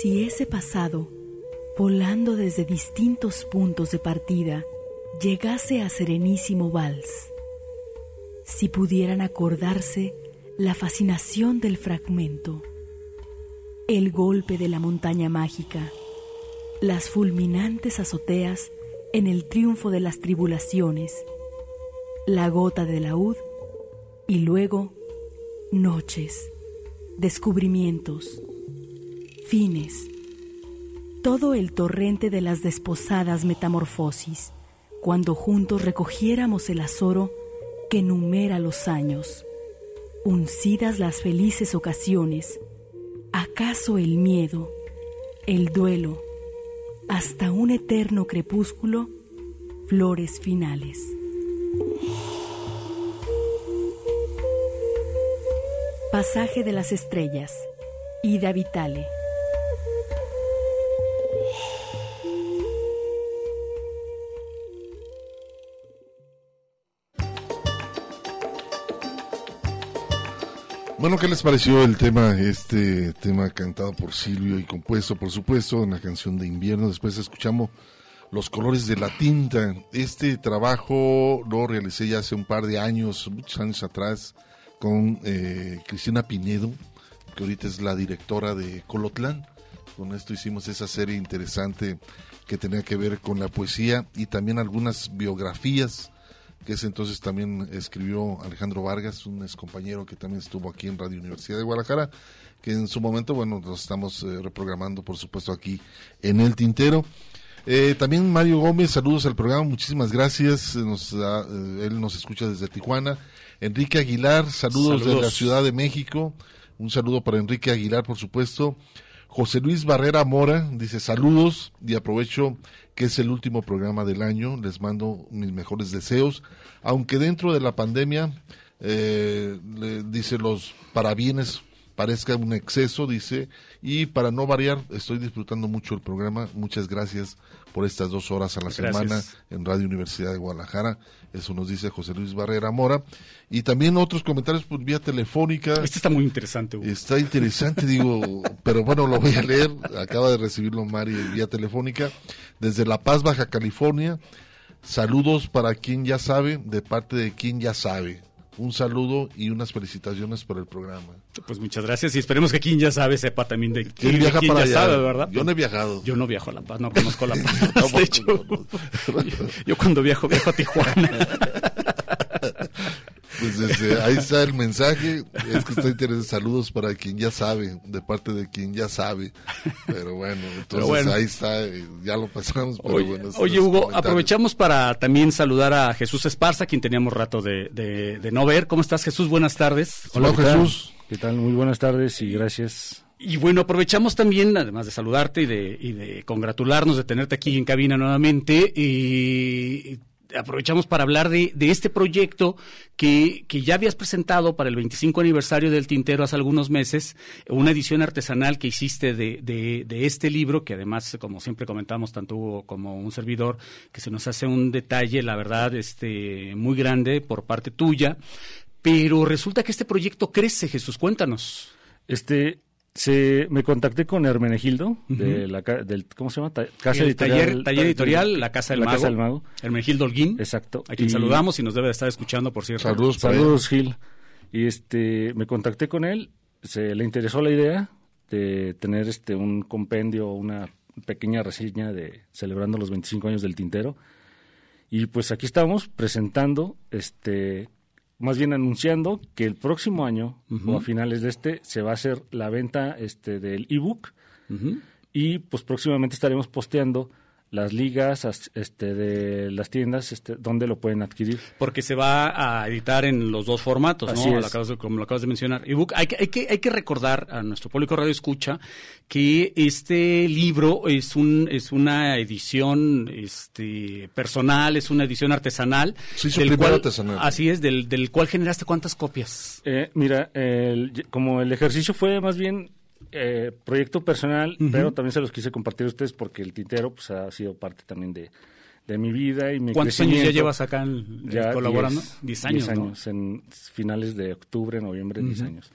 Speaker 10: Si ese pasado, volando desde distintos puntos de partida, llegase a serenísimo vals, si pudieran acordarse la fascinación del fragmento, el golpe de la montaña mágica, las fulminantes azoteas en el triunfo de las tribulaciones, la gota de laúd y luego noches, descubrimientos, fines, todo el torrente de las desposadas metamorfosis, cuando juntos recogiéramos el azoro que numera los años, uncidas las felices ocasiones, acaso el miedo, el duelo, hasta un eterno crepúsculo, flores finales. Pasaje de las estrellas, Ida Vitale.
Speaker 2: Bueno, ¿qué les pareció el tema, este tema cantado por Silvio y compuesto, por supuesto, en la canción de invierno? Después escuchamos Los colores de la tinta. Este trabajo lo realicé ya hace un par de años, muchos años atrás, con eh, Cristina Pinedo, que ahorita es la directora de Colotlán. Con esto hicimos esa serie interesante que tenía que ver con la poesía y también algunas biografías que ese entonces también escribió Alejandro Vargas, un ex compañero que también estuvo aquí en Radio Universidad de Guadalajara, que en su momento, bueno, nos estamos eh, reprogramando, por supuesto, aquí en el tintero. Eh, también Mario Gómez, saludos al programa, muchísimas gracias. Nos, eh, él nos escucha desde Tijuana. Enrique Aguilar, saludos,
Speaker 3: Saludos.
Speaker 2: de la Ciudad de México. Un saludo para Enrique Aguilar, por supuesto. José Luis Barrera Mora dice saludos y aprovecho que es el último programa del año. Les mando mis mejores deseos. Aunque dentro de la pandemia, eh, le dice los parabienes parezca un exceso, dice, y para no variar, estoy disfrutando mucho el programa. Muchas gracias por estas dos horas a la
Speaker 3: Gracias.
Speaker 2: semana en Radio Universidad de Guadalajara. Eso nos dice José Luis Barrera Mora. Y también otros comentarios por vía telefónica.
Speaker 3: Este está muy interesante. Hugo.
Speaker 2: Está interesante, digo, pero bueno, lo voy a leer. Acaba de recibirlo Mari vía telefónica. Desde La Paz, Baja California. Saludos para quien ya sabe, de parte de quien ya sabe. Un saludo y unas felicitaciones por el programa.
Speaker 3: Pues muchas gracias y esperemos que quien ya sabe sepa también de
Speaker 2: ¿Quién viaja
Speaker 3: quién
Speaker 2: para
Speaker 3: ya
Speaker 2: allá?
Speaker 3: sabe, ¿verdad?
Speaker 2: Yo no he viajado.
Speaker 3: Yo no viajo a La Paz, no conozco La Paz. de hecho, yo cuando viajo, viajo a Tijuana.
Speaker 2: Pues desde ahí está el mensaje. Es que está interesante. Saludos para quien ya sabe, de parte de quien ya sabe. Pero bueno, entonces
Speaker 3: Pero bueno.
Speaker 2: ahí está. eh, Ya lo pasamos. Pero
Speaker 3: Oye,
Speaker 2: bueno,
Speaker 3: oye, Hugo, aprovechamos para también saludar a Jesús Esparza, quien teníamos rato de, de- de no ver. ¿Cómo estás, Jesús? Buenas tardes.
Speaker 11: Hola, ¿qué tal? ¿Qué tal? Muy buenas tardes y gracias.
Speaker 3: Y bueno, aprovechamos también, además de saludarte y de, y de congratularnos de tenerte aquí en cabina nuevamente, y aprovechamos para hablar de, este proyecto que, que ya habías presentado para el 25 aniversario del Tintero hace algunos meses, una edición artesanal que hiciste de, de, este libro, que además, como siempre comentamos, tanto como un servidor, que se nos hace un detalle, la verdad, este, muy grande por parte tuya. Pero resulta que este proyecto crece, Jesús, cuéntanos.
Speaker 11: Este, se, me contacté con Hermenegildo, de la, ca- del, ¿cómo se llama? Ta- Casa
Speaker 3: el
Speaker 11: Editorial.
Speaker 3: taller, taller editorial, La Casa del
Speaker 11: La
Speaker 3: Mago.
Speaker 11: Casa del Mago.
Speaker 3: Hermenegildo Holguín.
Speaker 11: Exacto.
Speaker 3: A quien
Speaker 11: Y-
Speaker 3: saludamos y nos debe de estar escuchando, por cierto.
Speaker 11: Saludos, Gil. Y este, me contacté con él, se le interesó la idea de tener este un compendio, una pequeña reseña de celebrando los 25 años del tintero. Y pues aquí estamos presentando, este, más bien anunciando que el próximo año o a finales de este se va a hacer la venta este del ebook. Y pues próximamente estaremos posteando las ligas as- este de las tiendas este donde lo pueden adquirir.
Speaker 3: Porque se va a editar en los dos formatos,
Speaker 11: Así
Speaker 3: ¿no?
Speaker 11: es.
Speaker 3: Lo acabas de- como lo acabas de mencionar. Ebook. Hay que, hay, que, hay que recordar a nuestro público radio escucha que este libro es un es una edición este personal, es una edición artesanal.
Speaker 2: Sí, su
Speaker 3: del cual-
Speaker 2: artesanal.
Speaker 3: Así es, del, del cual generaste cuántas copias.
Speaker 11: Eh, mira, el- como el ejercicio fue más bien eh, proyecto personal, pero también se los quise compartir a ustedes porque el tintero pues ha sido parte también de, de mi vida y mi
Speaker 3: ¿Cuántos años ya llevas acá en- eh, colaborando?
Speaker 11: Diez,
Speaker 3: Diez años,
Speaker 11: diez en finales de octubre, noviembre, 10
Speaker 3: Ujú.
Speaker 11: años.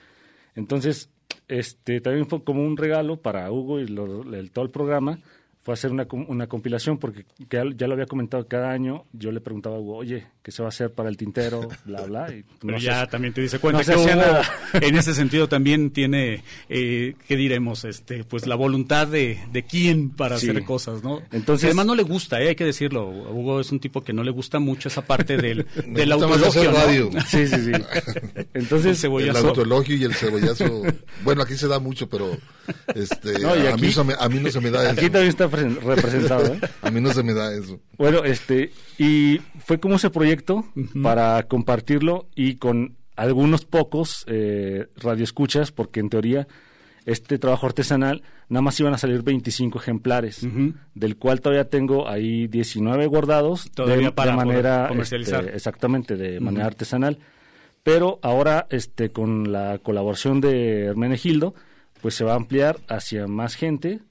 Speaker 11: Entonces, este también fue como un regalo para Hugo y lo- el, todo el programa, fue hacer una, com- una compilación porque ya, ya lo había comentado cada año, yo le preguntaba a Hugo, oye, ¿qué se va a hacer para el tintero? Bla, bla. Y
Speaker 3: Pero
Speaker 11: no se-
Speaker 3: ya también te dice cuenta
Speaker 11: no
Speaker 3: que
Speaker 11: hacía
Speaker 3: Hugo,
Speaker 11: nada.
Speaker 3: en ese sentido también tiene, eh, ¿qué diremos? Este, pues la voluntad de, de quién para
Speaker 11: Sí.
Speaker 3: hacer cosas, ¿no?
Speaker 11: Entonces-
Speaker 3: además no le gusta, eh, hay que decirlo. Hugo es un tipo que no le gusta mucho esa parte del, del
Speaker 2: gusta más
Speaker 3: autoelogio,
Speaker 2: hacer
Speaker 3: ¿no?
Speaker 2: radio.
Speaker 11: Sí, sí, sí. Entonces,
Speaker 3: El cebollazo.
Speaker 2: el autoelogio y el cebollazo. bueno, aquí se da mucho, pero este,
Speaker 11: No, y
Speaker 2: a, mí
Speaker 11: aquí-
Speaker 2: a mí no se me da
Speaker 11: Aquí
Speaker 2: eso.
Speaker 11: también está representado. ¿eh?
Speaker 2: A mí no se me da eso.
Speaker 11: Bueno, este, y fue como ese proyecto para compartirlo y con algunos pocos eh, radioescuchas, porque en teoría este trabajo artesanal nada más iban a salir 25 ejemplares, del cual todavía tengo ahí 19 guardados
Speaker 3: Todavía
Speaker 11: de,
Speaker 3: para
Speaker 11: de manera
Speaker 3: comercializar.
Speaker 11: este, exactamente de manera artesanal. Pero ahora este con la colaboración de Hermenegildo, pues se va a ampliar hacia más gente.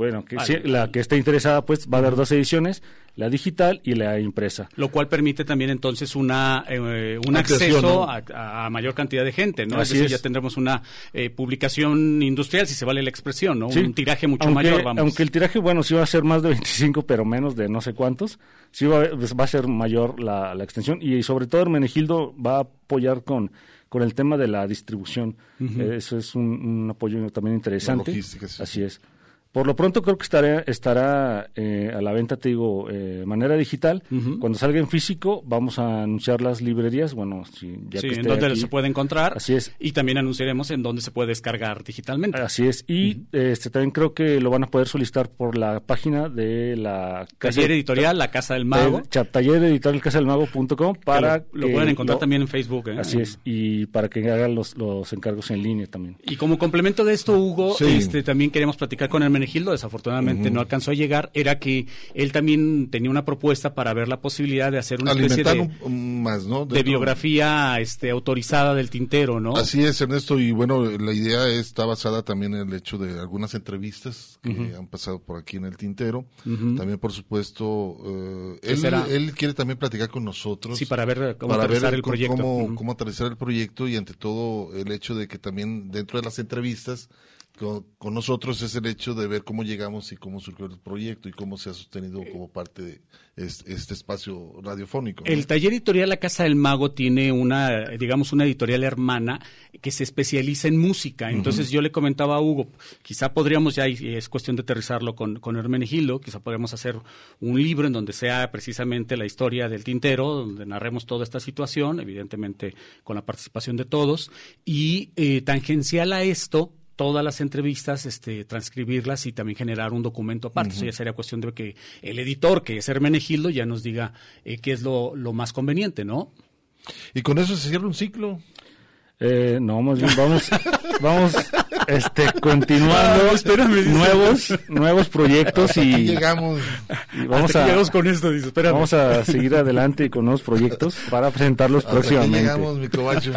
Speaker 11: Bueno, que
Speaker 3: Al-
Speaker 11: sí, la que esté interesada, pues va a haber dos ediciones, la digital y la impresa.
Speaker 3: Lo cual permite también entonces una eh, un acceso
Speaker 11: ¿no?
Speaker 3: a, a mayor cantidad de gente, ¿no?
Speaker 11: Así
Speaker 3: es decir,
Speaker 11: es.
Speaker 3: ya tendremos una eh, publicación industrial, si se vale la expresión, ¿no?
Speaker 11: Sí.
Speaker 3: Un tiraje mucho
Speaker 11: Aunque-
Speaker 3: mayor, vamos.
Speaker 11: Aunque el tiraje, bueno, sí va a ser más de 25, pero menos de no sé cuántos, sí va, a- pues, va a ser mayor la, la extensión y sobre todo Hermenegildo va a apoyar con, con el tema de la distribución. Eh, eso es un, un apoyo también interesante.
Speaker 2: La logística, sí.
Speaker 11: Así es. Por lo pronto creo que estará, estará eh, a la venta, te digo, de manera digital. Cuando salga en físico, vamos a anunciar las librerías, bueno, si, ya
Speaker 3: Sí,
Speaker 11: que
Speaker 3: en
Speaker 11: esté
Speaker 3: donde
Speaker 11: aquí.
Speaker 3: se puede encontrar.
Speaker 11: Así es.
Speaker 3: Y también anunciaremos en dónde se puede descargar digitalmente.
Speaker 11: Así es. Y este también creo que lo van a poder solicitar por la página de la
Speaker 3: Taller Editorial, La Casa del Mago.
Speaker 11: Cha- Taller Editorial Casa del Mago.com para
Speaker 3: Que lo, lo
Speaker 11: que
Speaker 3: pueden encontrar
Speaker 11: lo-
Speaker 3: también en Facebook. ¿eh?
Speaker 11: Así es. Y para que hagan los, los encargos en línea también.
Speaker 3: Y como complemento de esto, Hugo,
Speaker 11: Sí.
Speaker 3: este, también queremos platicar con Hermenegildo, desafortunadamente no alcanzó a llegar, era que él también tenía una propuesta para ver la posibilidad de hacer una especie
Speaker 2: Alimentar
Speaker 3: de,
Speaker 2: un, un más, ¿no?
Speaker 3: de biografía este, autorizada del tintero, ¿no?
Speaker 2: Así es, Ernesto, y bueno, la idea está basada también en el hecho de algunas entrevistas que han pasado por aquí en el tintero. También, por supuesto, eh,
Speaker 3: ¿Qué
Speaker 2: él, él quiere también platicar con nosotros.
Speaker 3: Sí, para ver cómo aterrizar el
Speaker 2: cómo-
Speaker 3: proyecto.
Speaker 2: Cómo, cómo aterrizar el proyecto y ante todo el hecho de que también dentro de las entrevistas con, con nosotros es el hecho de ver cómo llegamos y cómo surgió el proyecto y cómo se ha sostenido como parte de este, este espacio radiofónico. ¿no?
Speaker 3: El taller editorial La Casa del Mago tiene una, digamos, una editorial hermana que se especializa en música. Entonces yo le comentaba a Hugo, quizá podríamos ya, y es cuestión de aterrizarlo con, con Hermenegildo, quizá podríamos hacer un libro en donde sea precisamente la historia del tintero, donde narremos toda esta situación, evidentemente con la participación de todos, y eh, tangencial a esto, todas las entrevistas, este, transcribirlas y también generar un documento aparte. Eso ya sería cuestión de que el editor, que es Hermenegildo, ya nos diga eh, qué es lo, lo más conveniente, ¿no?
Speaker 2: Y con eso se cierra un ciclo.
Speaker 11: Eh, no, más bien vamos, vamos este, continuando
Speaker 3: Ah, espérame,
Speaker 11: nuevos, nuevos proyectos y,
Speaker 2: Aquí llegamos.
Speaker 11: y vamos a
Speaker 3: llegamos con esto, dice, espérame.
Speaker 11: vamos a seguir adelante con nuevos proyectos para presentarlos
Speaker 2: Hasta aquí
Speaker 11: próximamente.
Speaker 2: llegamos, mi cobacho.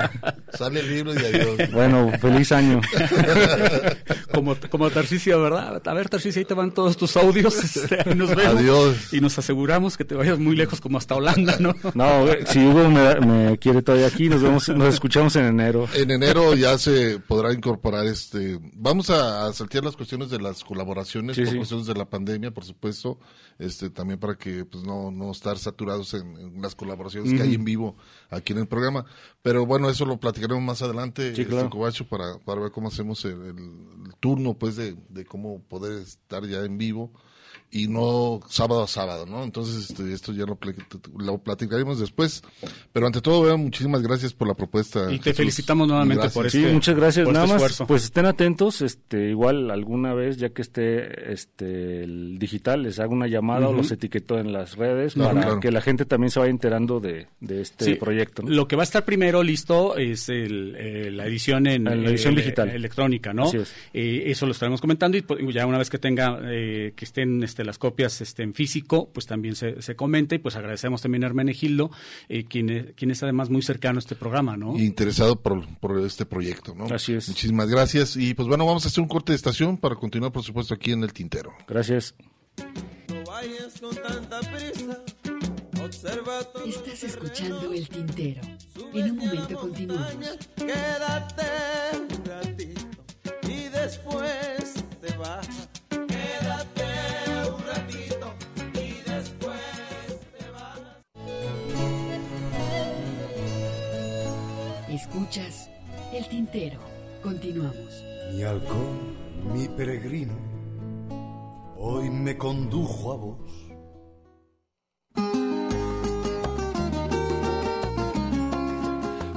Speaker 2: Sale el libro y adiós.
Speaker 11: Bueno, feliz año.
Speaker 3: como, como Tarcisio, ¿verdad? A ver, Tarcisio, ahí te van todos tus audios. este, nos vemos.
Speaker 2: Adiós.
Speaker 3: Y nos aseguramos que te vayas muy lejos, como hasta Holanda, ¿no?
Speaker 11: No, si Hugo me, me quiere todavía aquí, nos vemos, nos escuchamos en enero.
Speaker 2: En enero ya se podrá incorporar este. Vamos a, a saltear las cuestiones de las colaboraciones,
Speaker 11: Sí,
Speaker 2: por
Speaker 11: sí.
Speaker 2: cuestiones de la pandemia, por supuesto. Este, también para que pues no, no estar saturados en, en las colaboraciones que hay en vivo aquí en el programa. Pero bueno, eso lo platicaremos más adelante,
Speaker 11: Sí,
Speaker 2: este,
Speaker 11: claro.
Speaker 2: Covacho, para, para ver cómo hacemos el, el- el turno, pues, de, de cómo poder estar ya en vivo y no sábado a sábado, ¿no? Entonces, este, esto ya lo, pla- lo platicaremos después. Pero ante todo, vea, muchísimas gracias por la propuesta.
Speaker 3: Y te
Speaker 2: Jesús.
Speaker 3: felicitamos nuevamente
Speaker 2: Gracias.
Speaker 3: por
Speaker 11: Sí,
Speaker 3: este-
Speaker 11: muchas gracias. Nada
Speaker 3: este
Speaker 11: más,
Speaker 3: esfuerzo.
Speaker 11: pues estén atentos. Este, igual alguna vez, ya que esté este el digital, les hago una llamada o los etiqueto en las redes
Speaker 2: Claro,
Speaker 11: para
Speaker 2: claro.
Speaker 11: que la gente también se vaya enterando de, de este
Speaker 3: Sí,
Speaker 11: proyecto. ¿no?
Speaker 3: Lo que va a estar primero listo es el, eh, la edición en
Speaker 11: La edición
Speaker 3: eh,
Speaker 11: digital.
Speaker 3: electrónica, ¿no?
Speaker 11: Así es.
Speaker 3: Eh, eso lo estaremos comentando y pues, ya una vez que tenga eh, que estén este, las copias este, en físico, pues también se, se comenta y pues agradecemos también a Hermenegildo, eh, quien, es- quien es además muy cercano a este programa, ¿no?
Speaker 2: y interesado por, por este proyecto, ¿no?
Speaker 11: Así es.
Speaker 2: Muchísimas gracias. Y pues bueno, vamos a hacer un corte de estación para continuar, por supuesto, aquí en el Tintero.
Speaker 11: Gracias.
Speaker 9: No vayas con tanta prisa.
Speaker 12: Estás escuchando El Tintero. En un momento continuamos.
Speaker 9: Quédate
Speaker 12: Escuchas El Tintero. Continuamos.
Speaker 13: Mi halcón, mi peregrino, hoy me condujo a vos.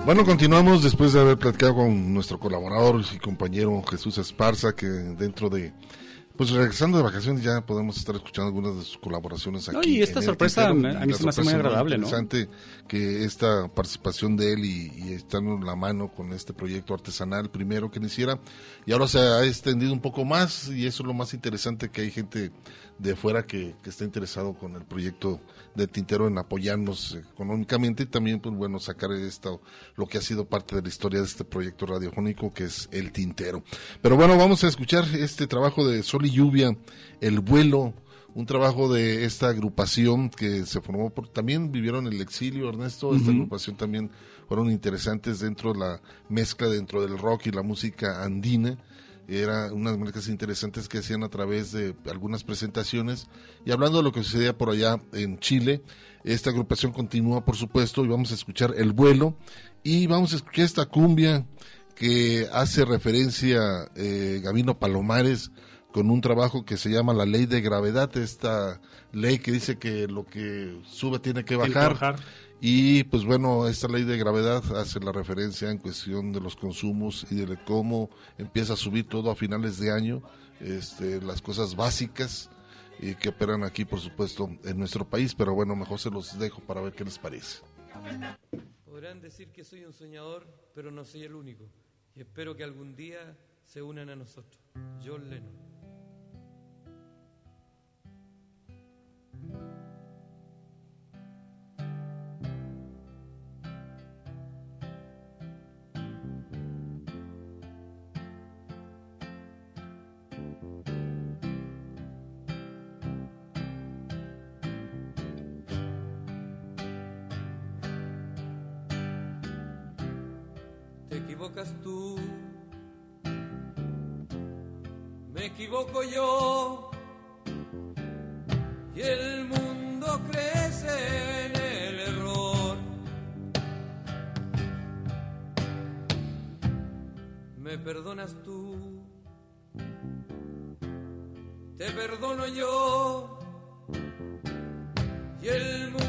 Speaker 2: Bueno, continuamos después de haber platicado con nuestro colaborador y compañero Jesús Esparza, que dentro de, pues regresando de vacaciones ya podemos estar escuchando algunas de sus colaboraciones aquí.
Speaker 3: No, y esta sorpresa
Speaker 2: Tintero.
Speaker 3: a mí se me hace muy agradable, ¿no?
Speaker 2: interesante que esta participación de él y, y estando en la mano con este proyecto artesanal primero que le hiciera, y ahora se ha extendido un poco más, y eso es lo más interesante que hay gente de fuera que, que está interesado con el proyecto de Tintero en apoyarnos económicamente y también, pues bueno, sacar esto, lo que ha sido parte de la historia de este proyecto radiofónico que es El Tintero. Pero bueno, vamos a escuchar este trabajo de Sol y Lluvia, El Vuelo, un trabajo de esta agrupación que se formó por, también vivieron el exilio, Ernesto, esta agrupación también fueron interesantes dentro de la mezcla dentro del rock y la música andina era unas marcas interesantes que hacían a través de algunas presentaciones. Y hablando de lo que sucedía por allá en Chile esta agrupación continúa por supuesto y vamos a escuchar el vuelo. Y vamos a escuchar esta cumbia que hace referencia eh, Gabino Palomares con un trabajo que se llama la ley de gravedad, esta ley que dice que lo que sube Tiene que bajar. Y pues bueno, esta ley de gravedad hace la referencia en cuestión de los consumos y de cómo empieza a subir todo a finales de año, este, las cosas básicas y que operan aquí, por supuesto, en nuestro país. Pero bueno, mejor se los dejo para ver qué les parece.
Speaker 14: Podrán decir que soy un soñador, pero no soy el único. Y espero que algún día se unan a nosotros. John Lennon. Me equivoco yo, y el mundo crece en el error. Me perdonas tú, te perdono yo, y el mundo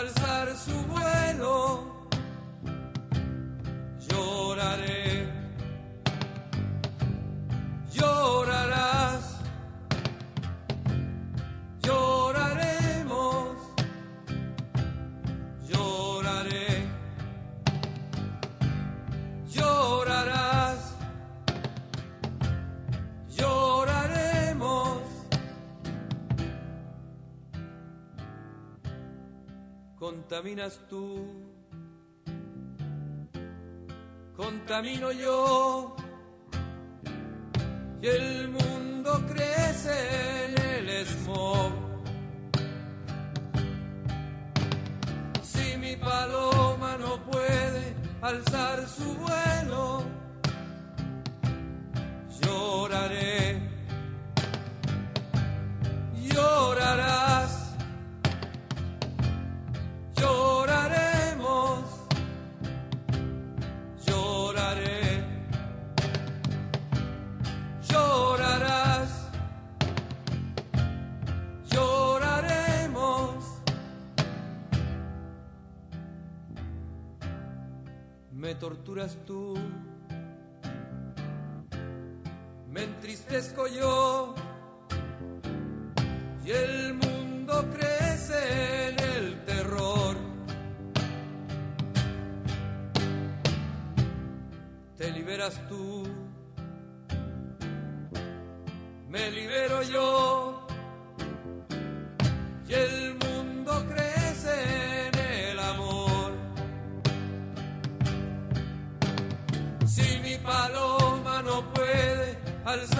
Speaker 14: alzar su vuelo, lloraré, contaminas tú, contamino yo, y el mundo crece en el smog. Si mi paloma no puede alzar su vuelo, lloraré, torturas tú, me entristezco yo y el mundo crece en el terror. Te liberas tú, me libero yo, puede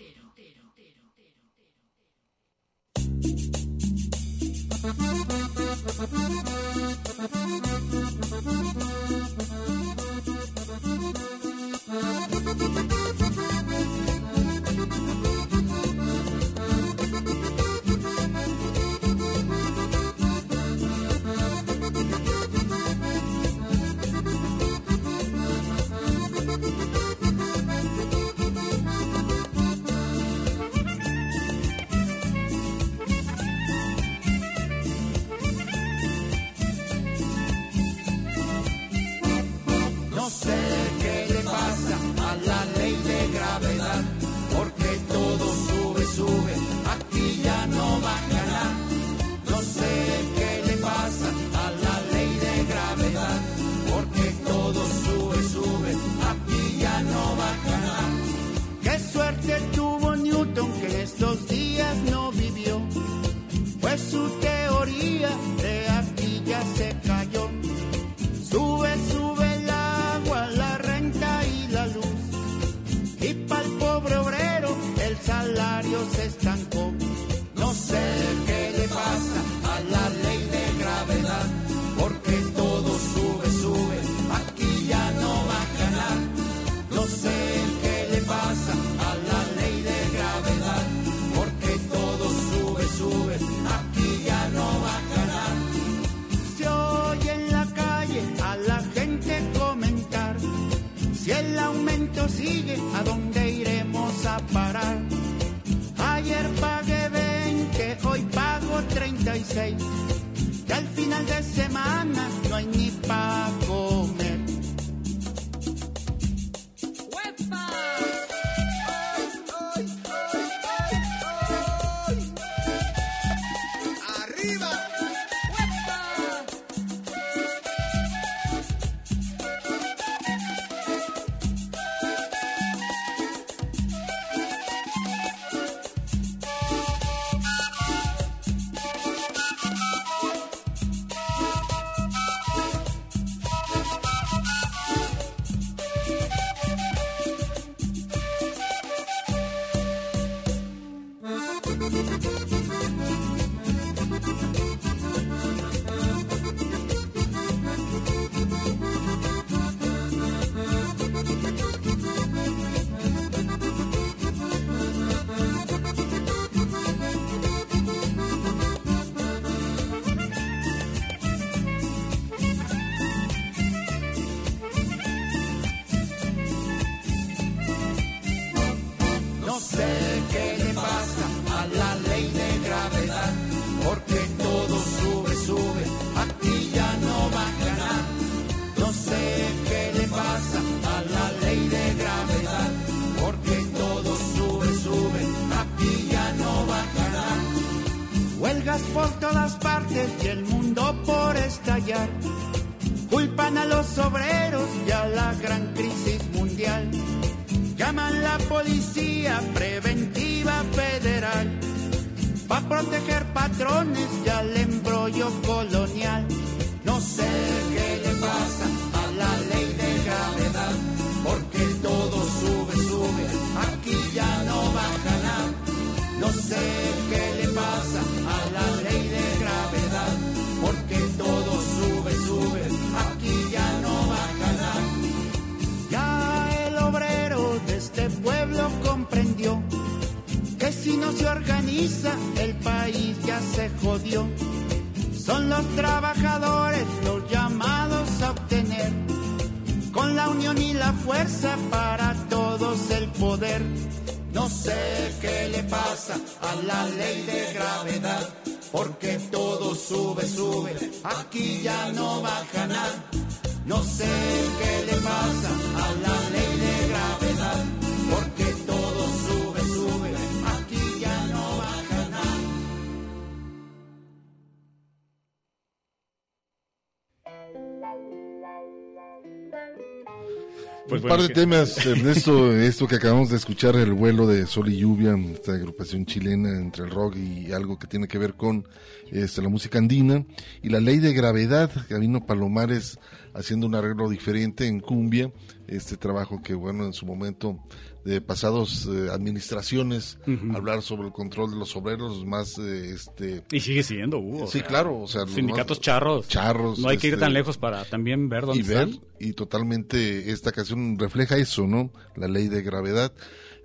Speaker 2: Temas, Ernesto, esto que acabamos de escuchar, el vuelo de Sol y Lluvia, esta agrupación chilena entre el rock y algo que tiene que ver con este, la música andina, y la ley de gravedad, Gabino Palomares haciendo un arreglo diferente en cumbia, este trabajo que bueno en su momento de pasados eh, administraciones, hablar sobre el control de los obreros, más eh, este
Speaker 3: Y sigue siendo, Hugo. o
Speaker 2: Sí,
Speaker 3: sea,
Speaker 2: claro, o sea, los
Speaker 3: sindicatos
Speaker 2: más-
Speaker 3: charros.
Speaker 2: charros,
Speaker 3: No hay que ir
Speaker 2: este,
Speaker 3: tan lejos para también ver dónde
Speaker 2: y ver
Speaker 3: están.
Speaker 2: y totalmente esta canción refleja eso, ¿no? La ley de gravedad.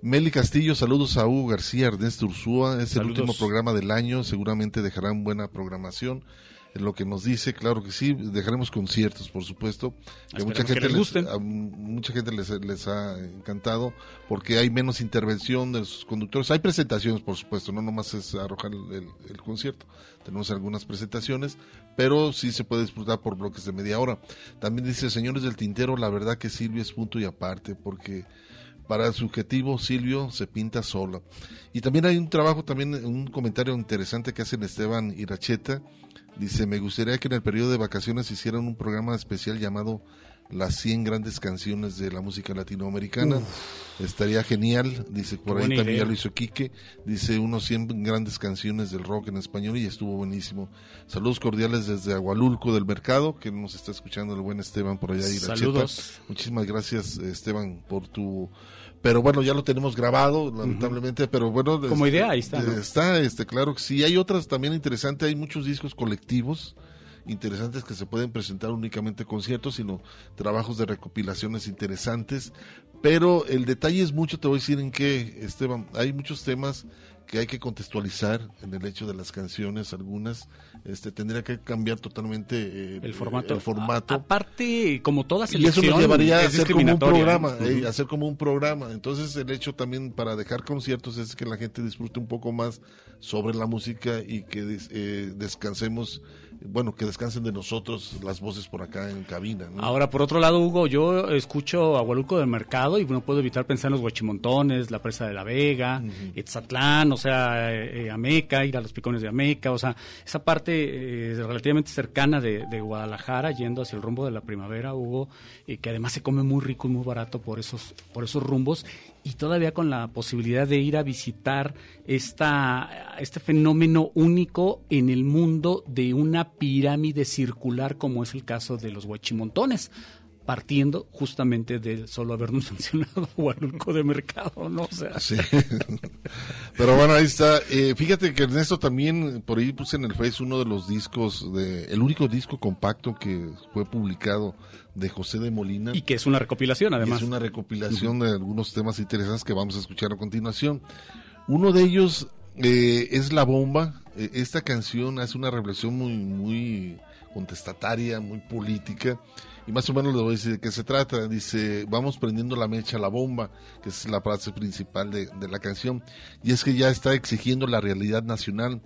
Speaker 2: Meli Castillo, saludos a Hugo García, Ernesto Ursúa, es el último programa del año, seguramente dejarán buena programación. Es lo que nos dice, claro que sí, dejaremos conciertos, por supuesto. Que mucha
Speaker 3: que
Speaker 2: gente
Speaker 3: les gusten.
Speaker 2: a mucha gente les, les ha encantado porque hay menos intervención de sus conductores. Hay presentaciones, por supuesto, no nomás es arrojar el, el- el concierto. Tenemos algunas presentaciones, pero sí se puede disfrutar por bloques de media hora. También dice, señores del tintero, la verdad que Silvia es punto y aparte, porque para su objetivo Silvio se pinta sola. Y también hay un trabajo, también un comentario interesante que hacen Esteban Iracheta. Dice, me gustaría que en el periodo de vacaciones hicieran un programa especial llamado Las 100 grandes canciones de la música latinoamericana. Estaría genial. Dice, por
Speaker 3: Qué
Speaker 2: ahí también
Speaker 3: idea.
Speaker 2: ya lo hizo Quique. Dice, unos 100 grandes canciones del rock en español y estuvo buenísimo. Saludos cordiales desde Agualulco del Mercado, que nos está escuchando el buen Esteban por allá. Iracheta.
Speaker 3: Saludos.
Speaker 2: Muchísimas gracias, Esteban, por tu... Pero bueno, ya lo tenemos grabado, lamentablemente, pero bueno...
Speaker 3: Como
Speaker 2: este,
Speaker 3: idea, ahí está, ¿no?
Speaker 2: Está, este, claro que sí. Hay otras también interesantes, hay muchos discos colectivos interesantes que se pueden presentar únicamente conciertos, sino trabajos de recopilaciones interesantes. Pero el detalle es mucho, te voy a decir en qué, Esteban, hay muchos temas que hay que contextualizar en el hecho de las canciones, algunas este tendría que cambiar totalmente eh,
Speaker 3: el formato.
Speaker 2: El formato.
Speaker 3: A- aparte, como toda
Speaker 2: y eso nos llevaría a hacer como un programa, eh, hacer como un programa. Entonces el hecho también para dejar conciertos es que la gente disfrute un poco más sobre la música y que des- eh, descansemos, bueno, que descansen de nosotros las voces por acá en cabina. ¿no?
Speaker 3: Ahora, por otro lado, Hugo, yo escucho a Hualuco del Mercado y no puedo evitar pensar en los Guachimontones, la presa de la Vega, Etzatlán, o sea, eh, eh, Ameca, ir a los picones de Ameca, o sea, esa parte eh, relativamente cercana de, de Guadalajara, yendo hacia el rumbo de la primavera, Hugo, y que además se come muy rico y muy barato por esos, por esos rumbos, y todavía con la posibilidad de ir a visitar esta, este fenómeno único en el mundo de una pirámide circular como es el caso de los huachimontones, partiendo justamente de solo habernos mencionado Hualulco de Mercado, ¿no? O sea,
Speaker 2: Sí. Pero bueno, ahí está. Eh, fíjate que Ernesto también, por ahí puse en el Face uno de los discos, de, el único disco compacto que fue publicado de José de Molina.
Speaker 3: y que es una recopilación además.
Speaker 2: Es una recopilación de algunos temas interesantes que vamos a escuchar a continuación. Uno de ellos eh, es La Bomba. Eh, esta canción hace una reflexión muy, muy contestataria, muy política. Y más o menos le voy a decir de qué se trata. Dice, vamos prendiendo la mecha la bomba, que es la frase principal de, de la canción. Y es que ya está exigiendo la realidad nacional.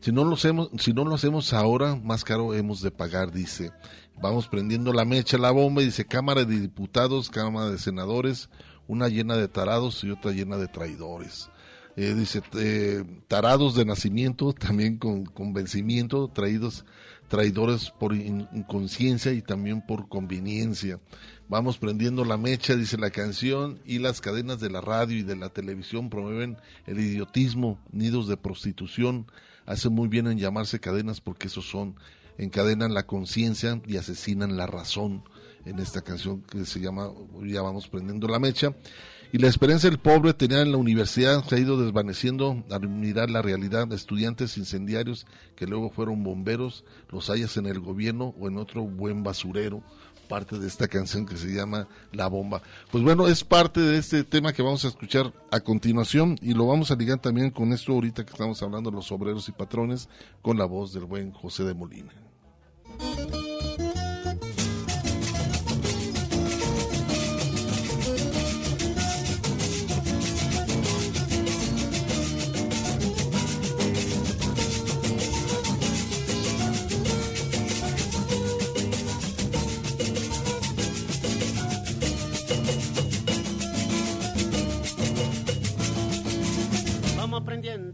Speaker 2: Si no, lo hacemos, si no lo hacemos ahora, más caro hemos de pagar, dice. Vamos prendiendo la mecha la bomba y dice Cámara de Diputados, Cámara de Senadores, una llena de tarados y otra llena de traidores. Eh, dice eh, tarados de nacimiento, también con convencimiento, traídos traidores por in- inconsciencia y también por conveniencia. Vamos prendiendo la mecha, dice la canción, y las cadenas de la radio y de la televisión promueven el idiotismo, nidos de prostitución. Hacen muy bien en llamarse cadenas porque esos son, encadenan la conciencia y asesinan la razón en esta canción que se llama Ya vamos prendiendo la mecha. Y la experiencia del pobre tenía en la universidad se ha ido desvaneciendo al mirar la realidad. Estudiantes incendiarios que luego fueron bomberos, los hayas en el gobierno o en otro buen basurero. Parte de esta canción que se llama La Bomba. Pues bueno, es parte de este tema que vamos a escuchar a continuación y lo vamos a ligar también con esto ahorita que estamos hablando de los obreros y patrones con la voz del buen José de Molina.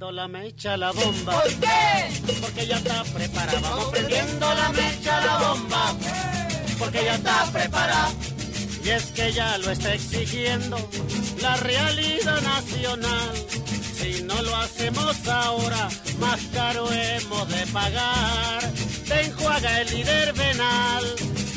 Speaker 15: Prendiendo la mecha, la bomba.
Speaker 9: ¿Por qué?
Speaker 15: Porque ya está preparada. Vamos prendiendo la mecha, la bomba. Porque ya está preparada. Y es que ya lo está exigiendo la realidad nacional. Si no lo hacemos ahora, más caro hemos de pagar. Te enjuaga el líder venal,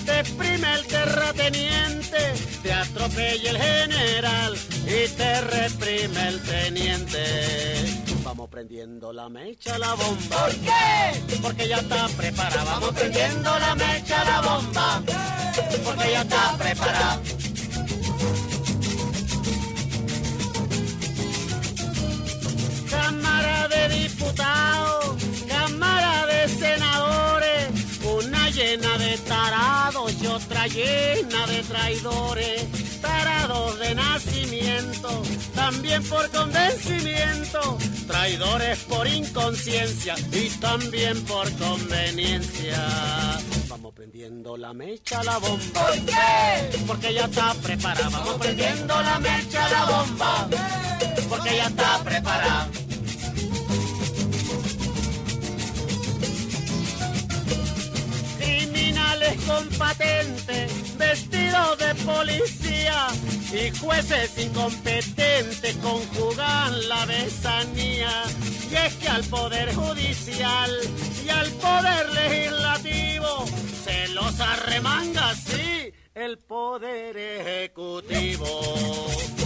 Speaker 15: te exprime el terrateniente, te atropella el general y te reprime el teniente. Vamos prendiendo la mecha, la bomba.
Speaker 9: ¿Por qué?
Speaker 15: Porque ya está preparada. Vamos prendiendo la mecha, la bomba. Porque ya está preparada. Cámara de Diputados, Cámara de Senadores, una llena de tarados y otra llena de traidores, tarados de nacimiento, también por convencimiento, traidores por inconsciencia y también por conveniencia. Vamos prendiendo la mecha, la bomba.
Speaker 9: ¿Por qué?
Speaker 15: Porque ya está preparada. Vamos prendiendo la mecha, la bomba. Porque ya está preparada. Criminales con patente, vestidos de policía y jueces incompetentes conjugan la besanía. Y es que al Poder Judicial y al Poder Legislativo se los arremanga así el Poder Ejecutivo.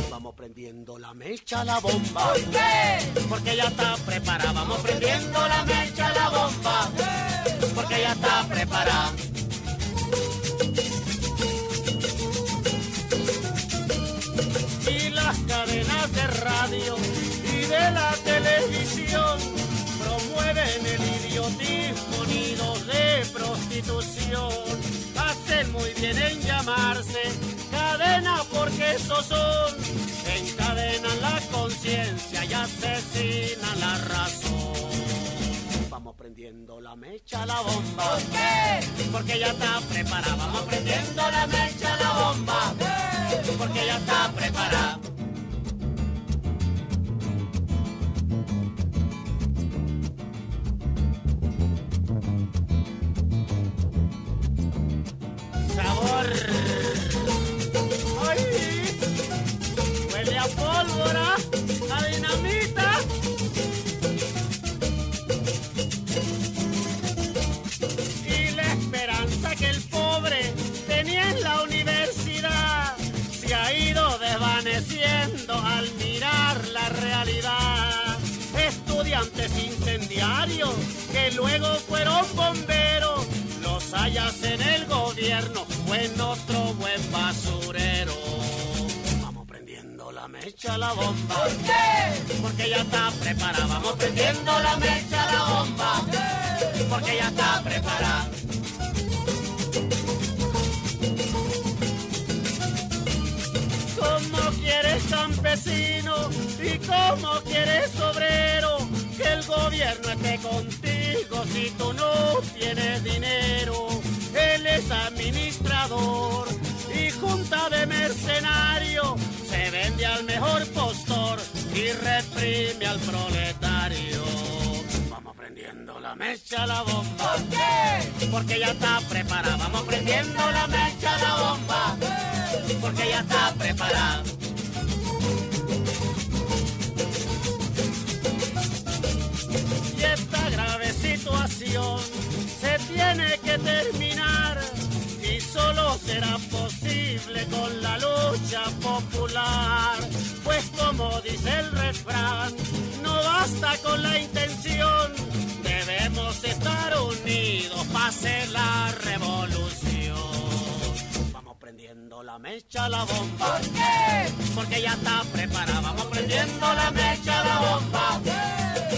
Speaker 15: Vamos prendiendo la mecha, la bomba.
Speaker 9: ¿Por qué?
Speaker 15: Porque ya está preparada. Vamos prendiendo la mecha, la bomba. porque ya está preparada. Las cadenas de radio y de la televisión promueven el idiotismo nidos de prostitución. Hacen muy bien en llamarse cadena porque esos son. Encadenan la conciencia y asesinan la razón. Vamos prendiendo la mecha, la bomba. ¿Por qué? Porque ya está preparada. Vamos prendiendo la mecha, la bomba. Porque ya está preparada. Sabor. ¡Ay! Huele a pólvora, a dinamita. Y la esperanza que el pobre tenía en la universidad se ha ido desvaneciendo al mirar la realidad. Estudiantes incendiarios que luego fueron bomberos, los hayas en el gobierno o en otro buen basurero. Vamos prendiendo la mecha, la bomba. ¿Por qué? Porque ya está preparada. Vamos prendiendo la mecha, la bomba. Porque ya está preparada. ¿Cómo quieres campesino y cómo quieres obrero que el gobierno esté contigo si tú no tienes dinero? Él es administrador y junta de mercenarios se vende al mejor postor y reprime al proletario. Vamos prendiendo la mecha, la bomba. ¿Por qué? Porque ya está preparada. Vamos prendiendo la mecha, la bomba. Porque ya está preparada. Se tiene que terminar y solo será posible con la lucha popular. Pues como dice el refrán, no basta con la intención, debemos estar unidos para hacer la revolución. Prendiendo la mecha, la bomba. ¿Por qué? Porque ya está preparada. Vamos prendiendo la mecha, la bomba.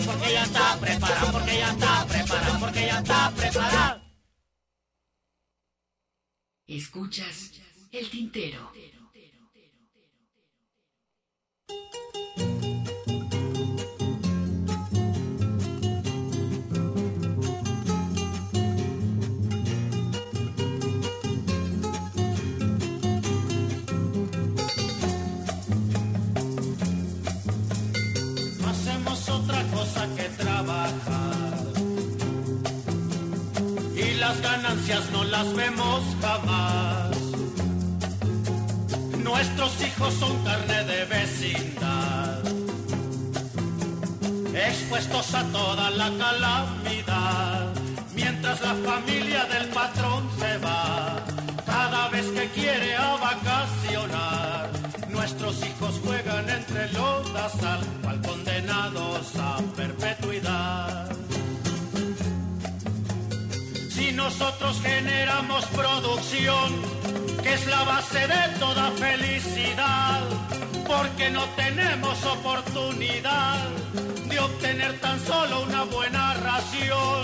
Speaker 15: Porque ya está preparada, porque ya está preparada, porque ya está preparada.
Speaker 12: Escuchas el tintero.
Speaker 4: Las ganancias no las vemos jamás. Nuestros hijos son carne de vecindad. Expuestos a toda la calamidad. Mientras la familia del patrón se va. Cada vez que quiere a vacacionar. Nuestros hijos juegan entre lodazal, cual condenados a perpetuidad. Nosotros generamos producción, que es la base de toda felicidad, porque no tenemos oportunidad de obtener tan solo una buena ración.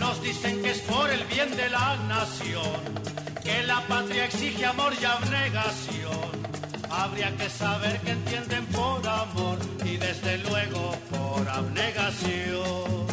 Speaker 4: Nos dicen que es por el bien de la nación, que la patria exige amor y abnegación. Habría que saber que entienden por amor y desde luego por abnegación.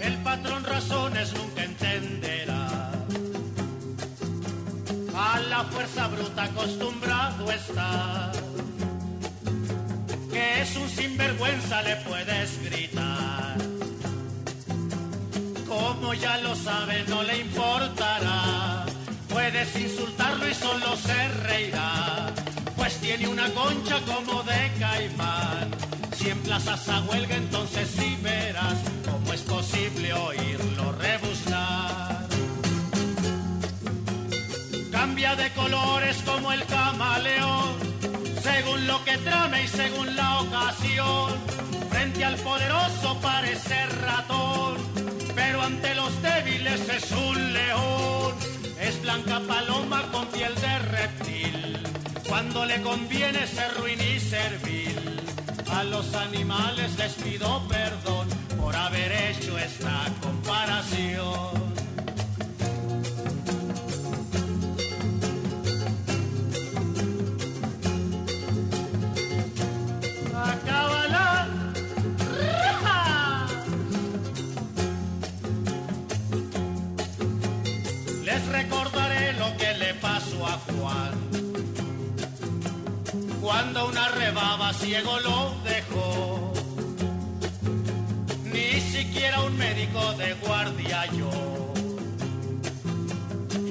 Speaker 4: El patrón razones nunca entenderá. A la fuerza bruta acostumbrado está. Que es un sinvergüenza, le puedes gritar. Como ya lo sabe, no le importará. Puedes insultarlo y solo se reirá, pues tiene una concha como de caimán. Si en emplazas a huelga, entonces sí verás cómo es posible oírlo rebuznar.
Speaker 15: Cambia de colores como el camaleón, según lo que trame y según la ocasión. Frente al poderoso parece ratón, pero ante los débiles es un león es blanca paloma con piel de reptil, cuando le conviene ser ruin y servil. A los animales les pido perdón por haber hecho esta comparación. Cuando una rebaba ciego lo dejó. Ni siquiera un médico de guardia yo.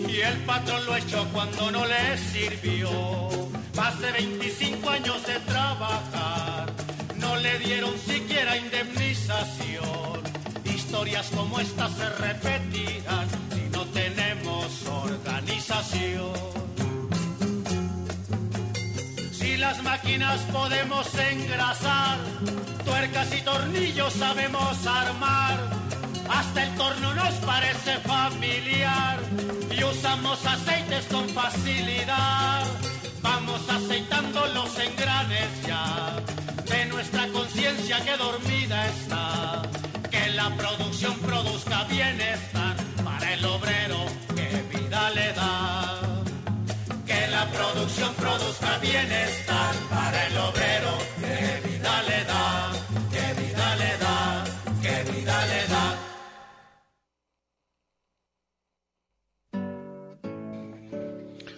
Speaker 15: Y el patrón lo echó cuando no le sirvió. Más de 25 años de trabajar, no le dieron siquiera indemnización. Historias como estas se repetirán si no tenemos organización. Las máquinas podemos engrasar, tuercas y tornillos sabemos armar. Hasta el torno nos parece familiar y usamos aceites con facilidad. Vamos aceitando los engranes ya de nuestra conciencia que dormida está. Que la producción produzca bienestar para el obrero que vida le da. La producción produzca bienestar para el obrero que vida le da. Que vida le da, que vida le da.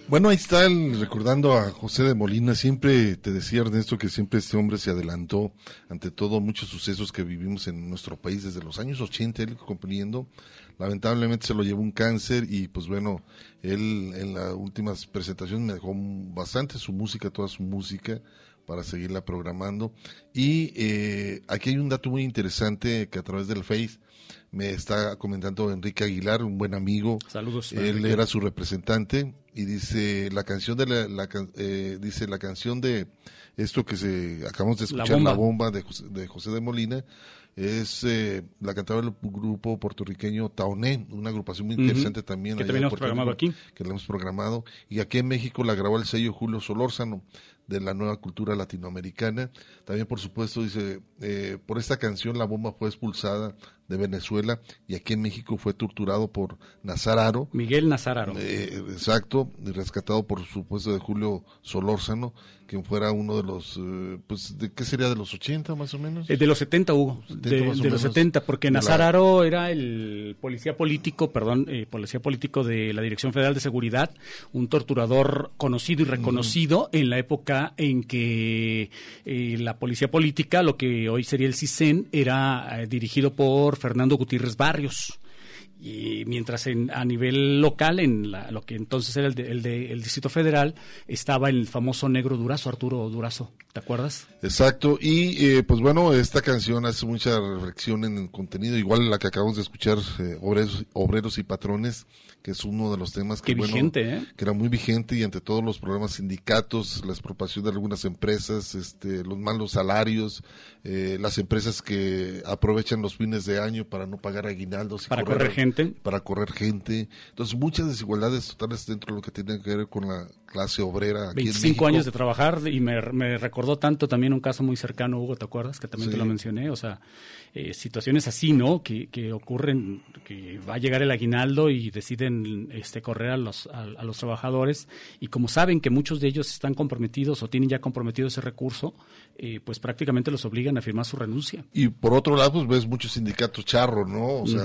Speaker 2: Bueno, ahí está el- recordando a José de Molina. Siempre te decía Ernesto que siempre este hombre se adelantó ante todo muchos sucesos que vivimos en nuestro país desde los años 80, él componiendo. Lamentablemente se lo llevó un cáncer y pues bueno, él en las últimas presentaciones me dejó bastante su música, toda su música para seguirla programando. Y eh, aquí hay un dato muy interesante que a través del Face me está comentando Enrique Aguilar, un buen amigo.
Speaker 3: Saludos,
Speaker 2: Él
Speaker 3: Enrique.
Speaker 2: era su representante y dice la canción de la, eh, dice la canción de esto que se acabamos de escuchar la
Speaker 3: Bomba.
Speaker 2: bomba, de, José, de José de Molina es eh, la cantaba el grupo puertorriqueño Taoné, una agrupación muy interesante también
Speaker 3: Que también hemos programado aquí.
Speaker 2: que la hemos programado y aquí en México la grabó el sello Julio Solórzano de la nueva cultura latinoamericana. También, por supuesto, dice, eh, por esta canción la bomba fue expulsada de Venezuela y aquí en México fue torturado por Nazararo.
Speaker 3: Miguel Nazararo.
Speaker 2: Eh, exacto, y rescatado por supuesto de Julio Solórzano, quien fuera uno de los, eh, pues, ¿de qué sería? ¿De los 80 más o menos?
Speaker 3: Eh, de los 70 hubo,
Speaker 2: 70
Speaker 3: de, los
Speaker 2: menos,
Speaker 3: 70, porque
Speaker 2: la-
Speaker 3: Nazararo era el policía político, perdón, eh, policía político de la Dirección Federal de Seguridad, un torturador conocido y reconocido en la época en que la policía política, lo que hoy sería el CISEN, era dirigido por Fernando Gutiérrez Barrios. Y mientras en, a nivel local, en la- lo que entonces era el, de- el de- el Distrito Federal, estaba el famoso negro Durazo, Arturo Durazo, ¿te acuerdas?
Speaker 2: Exacto, y eh, pues bueno, esta canción hace mucha reflexión en el contenido, igual la que acabamos de escuchar, eh, obreros, obreros y patrones, que es uno de los temas que, bueno,
Speaker 3: vigente, ¿eh?
Speaker 2: que era muy vigente y ante todos los problemas sindicatos, la expropiación de algunas empresas, este, los malos salarios, eh, las empresas que aprovechan los fines de año para no pagar aguinaldos. y
Speaker 3: Para correr gente.
Speaker 2: Para correr gente. Entonces, muchas desigualdades totales dentro de lo que tiene que ver con la clase obrera. Aquí en
Speaker 3: 25
Speaker 2: México.
Speaker 3: años de trabajar y me, me recordó tanto también un caso muy cercano, Hugo, ¿te acuerdas? Que también
Speaker 2: Sí.
Speaker 3: te lo mencioné, o sea, eh, situaciones así, ¿no? Que, que ocurren, que va a llegar el aguinaldo y deciden este, correr a los, a, a los trabajadores y como saben que muchos de ellos están comprometidos o tienen ya comprometido ese recurso, eh, pues prácticamente los obligan a firmar su renuncia.
Speaker 2: Y por otro lado, pues ves muchos sindicatos charro, ¿no? O sea,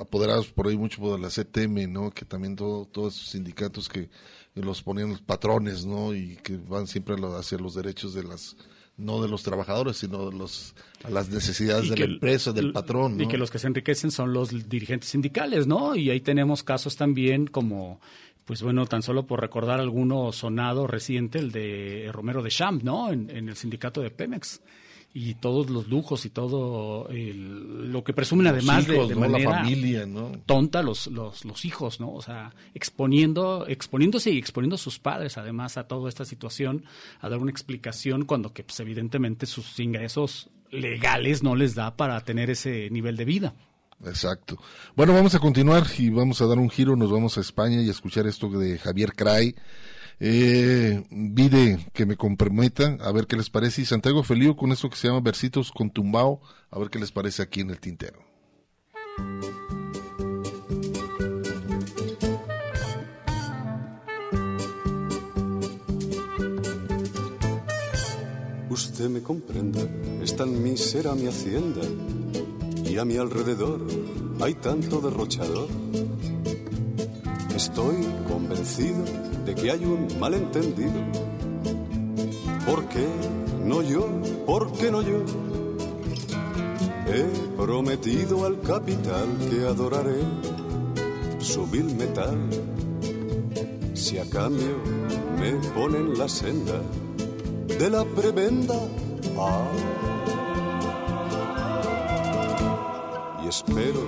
Speaker 2: apoderados por ahí mucho por la CTM, ¿no? Que también todo, todos esos sindicatos que los ponían los patrones, ¿no? Y que van siempre hacia los derechos de las, no de los trabajadores, sino de los, a las necesidades
Speaker 3: Y
Speaker 2: de
Speaker 3: que
Speaker 2: la empresa, del patrón, ¿no?
Speaker 3: Y que los que se enriquecen son los dirigentes sindicales, ¿no? Y ahí tenemos casos también como, pues bueno, tan solo por recordar alguno sonado reciente, el de Romero de Champ, ¿no? En, en el sindicato de Pemex. Y todos los lujos y todo el- lo que presumen además de-
Speaker 2: hijos,
Speaker 3: de,
Speaker 2: ¿no? La
Speaker 3: manera
Speaker 2: familia, ¿no?
Speaker 3: tonta los, los, los hijos, ¿no? O sea, exponiendo, exponiéndose y exponiendo a sus padres además a toda esta situación, a dar una explicación cuando que pues, evidentemente sus ingresos legales no les da para tener ese nivel de vida.
Speaker 2: Exacto. Bueno, vamos a continuar y vamos a dar un giro, nos vamos a España y a escuchar esto de Javier Cray. Eh, Vide que me comprometa, a ver qué les parece. Y Santiago Feliu con esto que se llama Versitos con Tumbao, a ver qué les parece aquí en el tintero.
Speaker 16: Usted me comprenda, es tan mísera mi hacienda y a mi alrededor hay tanto derrochador. Estoy convencido de que hay un malentendido. ¿Por qué no yo? ¿Por qué no yo? He prometido al capital que adoraré su vil metal. Si a cambio me ponen la senda de la prebenda. Ah. Y espero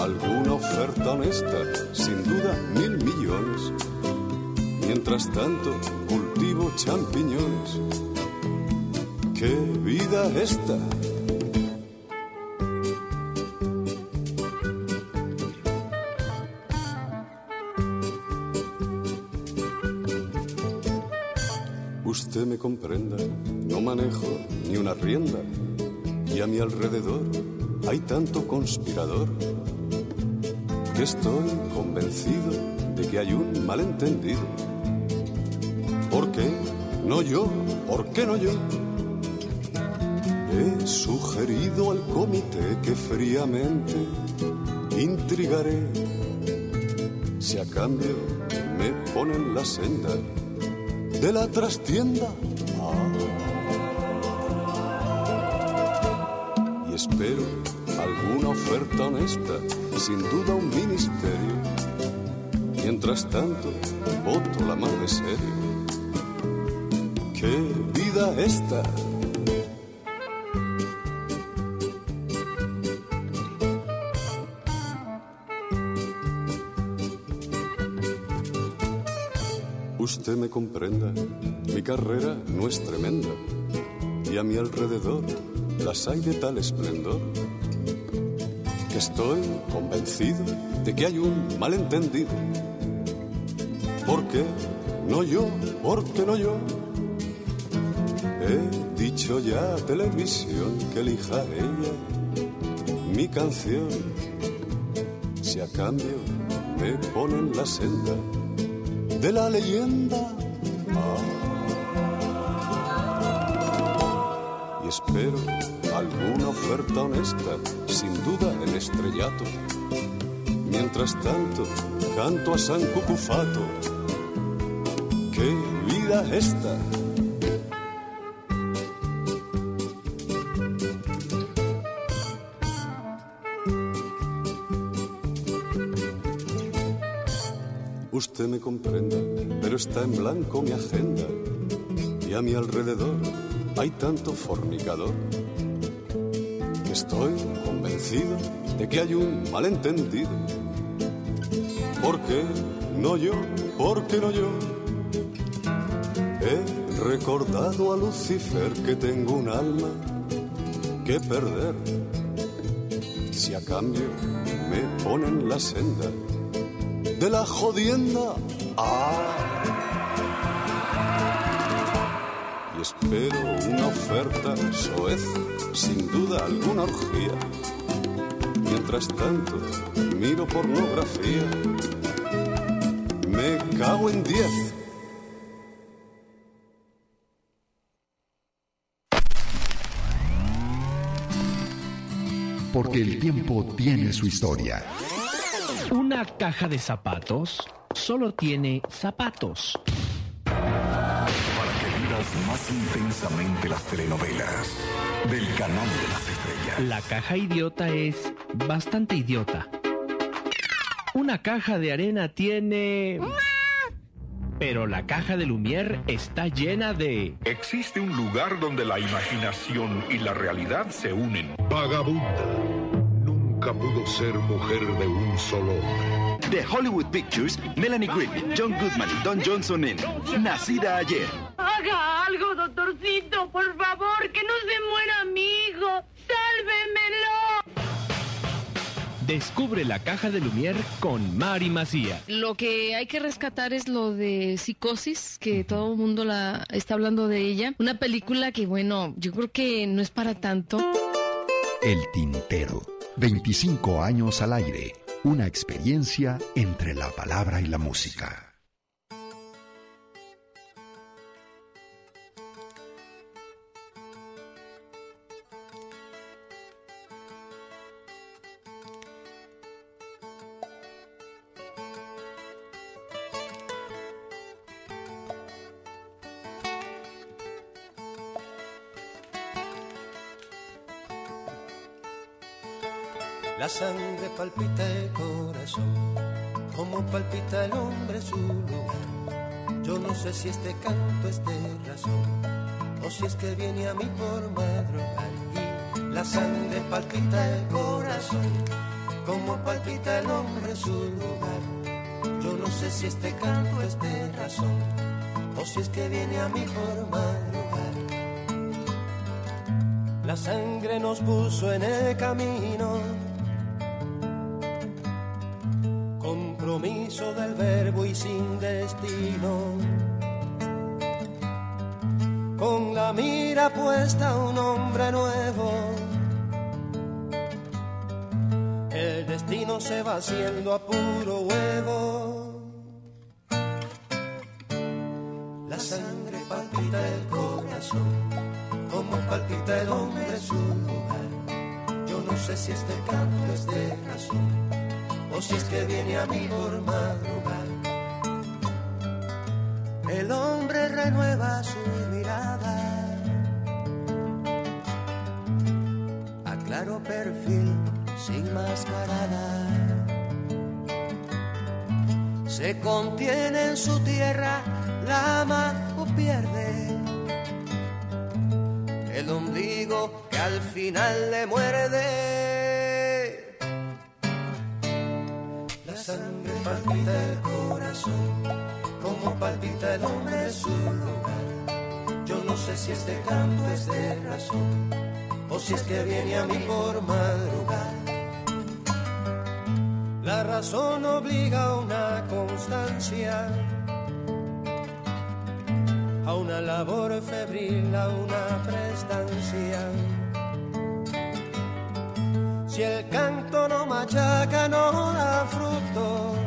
Speaker 16: alguna oferta honesta, sin duda mil millones. Mientras tanto, cultivo champiñones. ¡Qué vida esta! Usted me comprenda, no manejo ni una rienda y a mi alrededor hay tanto conspirador que estoy convencido de que hay un malentendido. ¿Por qué no yo? ¿Por qué no yo? He sugerido al comité que fríamente intrigaré si a cambio me ponen la senda de la trastienda. Ah. Y espero alguna oferta honesta, sin duda un ministerio. Mientras tanto, voto la mar de serio. ¡Qué vida esta! Usted me comprenda, mi carrera no es tremenda y a mi alrededor las hay de tal esplendor que estoy convencido de que hay un malentendido. ¿Por qué no yo? ¿Por qué no yo? He dicho ya a televisión que elija ella mi canción si a cambio me ponen la senda de la leyenda. Ah. Y espero alguna oferta honesta, sin duda el estrellato. Mientras tanto, canto a San Cucufato. ¡Qué vida esta! Me comprenda, pero está en blanco mi agenda y a mi alrededor hay tanto fornicador estoy convencido de que hay un malentendido. ¿Por qué no yo? ¿Por qué no yo? He recordado a Lucifer que tengo un alma que perder si a cambio me ponen la senda de la jodienda. Y espero una oferta soez, sin duda alguna orgía. Mientras tanto, miro pornografía. Me cago en diez.
Speaker 7: Porque el tiempo tiene su historia.
Speaker 17: Una caja de zapatos solo tiene zapatos.
Speaker 7: Para que vivas más intensamente las telenovelas del canal de las estrellas.
Speaker 17: La caja idiota es bastante idiota. Una caja de arena tiene... pero la caja de Lumière está llena de...
Speaker 18: Existe un lugar donde la imaginación y la realidad se unen.
Speaker 19: Vagabunda. Nunca pudo ser mujer de un solo hombre.
Speaker 20: De Hollywood Pictures, Melanie Griffith, John Goodman y Don Johnson en Nacida ayer.
Speaker 21: Haga algo, doctorcito, por favor, que no se muera mi hijo. ¡Sálvemelo!
Speaker 17: Descubre la caja de Lumière con Mari Macía.
Speaker 22: Lo que hay que rescatar es lo de Psicosis, que todo el mundo la está hablando de ella. Una película que, bueno, yo creo que no es para tanto.
Speaker 7: El Tintero. 25 años al aire. Una experiencia entre la palabra y la música.
Speaker 23: La sangre palpita el corazón, como palpita el hombre su lugar. Yo no sé si este canto es de razón, o si es que viene a mí por madrugar. La sangre palpita el corazón, como palpita el hombre su lugar. Yo no sé si este canto es de razón, o si es que viene a mí por madrugar. La sangre nos puso en el camino sin destino. Con la mira puesta un hombre nuevo, el destino se va haciendo a puro huevo. Si es que viene a mí por madrugar. La razón obliga a una constancia, a una labor febril, a una prestancia. Si el canto no machaca, no da frutos.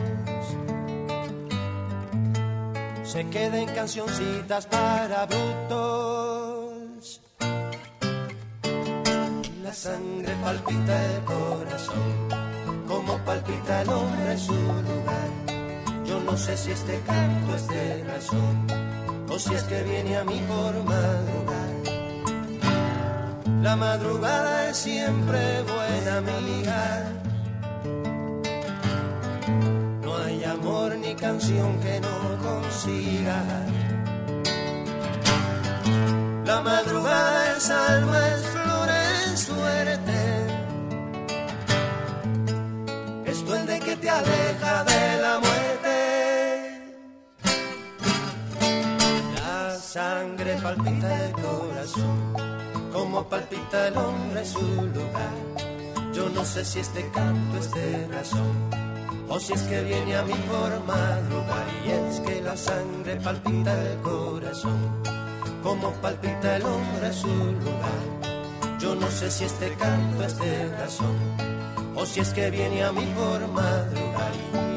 Speaker 23: Se queden cancioncitas para brutos. Palpita el corazón, como palpita el hombre en su lugar. Yo no sé si este canto es de razón, o si es que viene a mí por madrugar. La madrugada es siempre buena amiga. No hay amor ni canción que no consiga. La madrugada es alma, es sangre palpita el corazón como palpita el hombre su lugar. Yo no sé si este canto es de razón o si es que viene a mí por madrugar. Y es que la sangre palpita el corazón, como palpita el hombre su lugar. Yo no sé si este canto es de razón o si es que viene a mí por madrugar.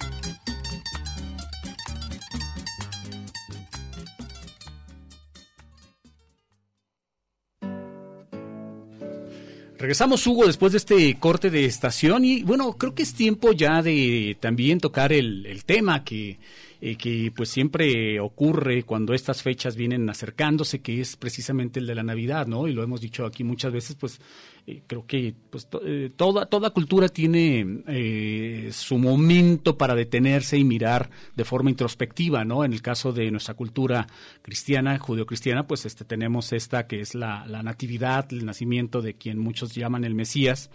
Speaker 3: Regresamos, Hugo, después de este corte de estación y bueno, creo que es tiempo ya de también tocar el, el tema que, eh, que pues siempre ocurre cuando estas fechas vienen acercándose, que es precisamente el de la Navidad, ¿no? Y lo hemos dicho aquí muchas veces, pues eh, creo que pues, eh, toda, toda cultura tiene eh, su momento para detenerse y mirar de forma introspectiva, ¿no? En el caso de nuestra cultura cristiana, judeocristiana, pues este, tenemos esta que es la, la natividad, el nacimiento de quien muchos llaman el Mesías.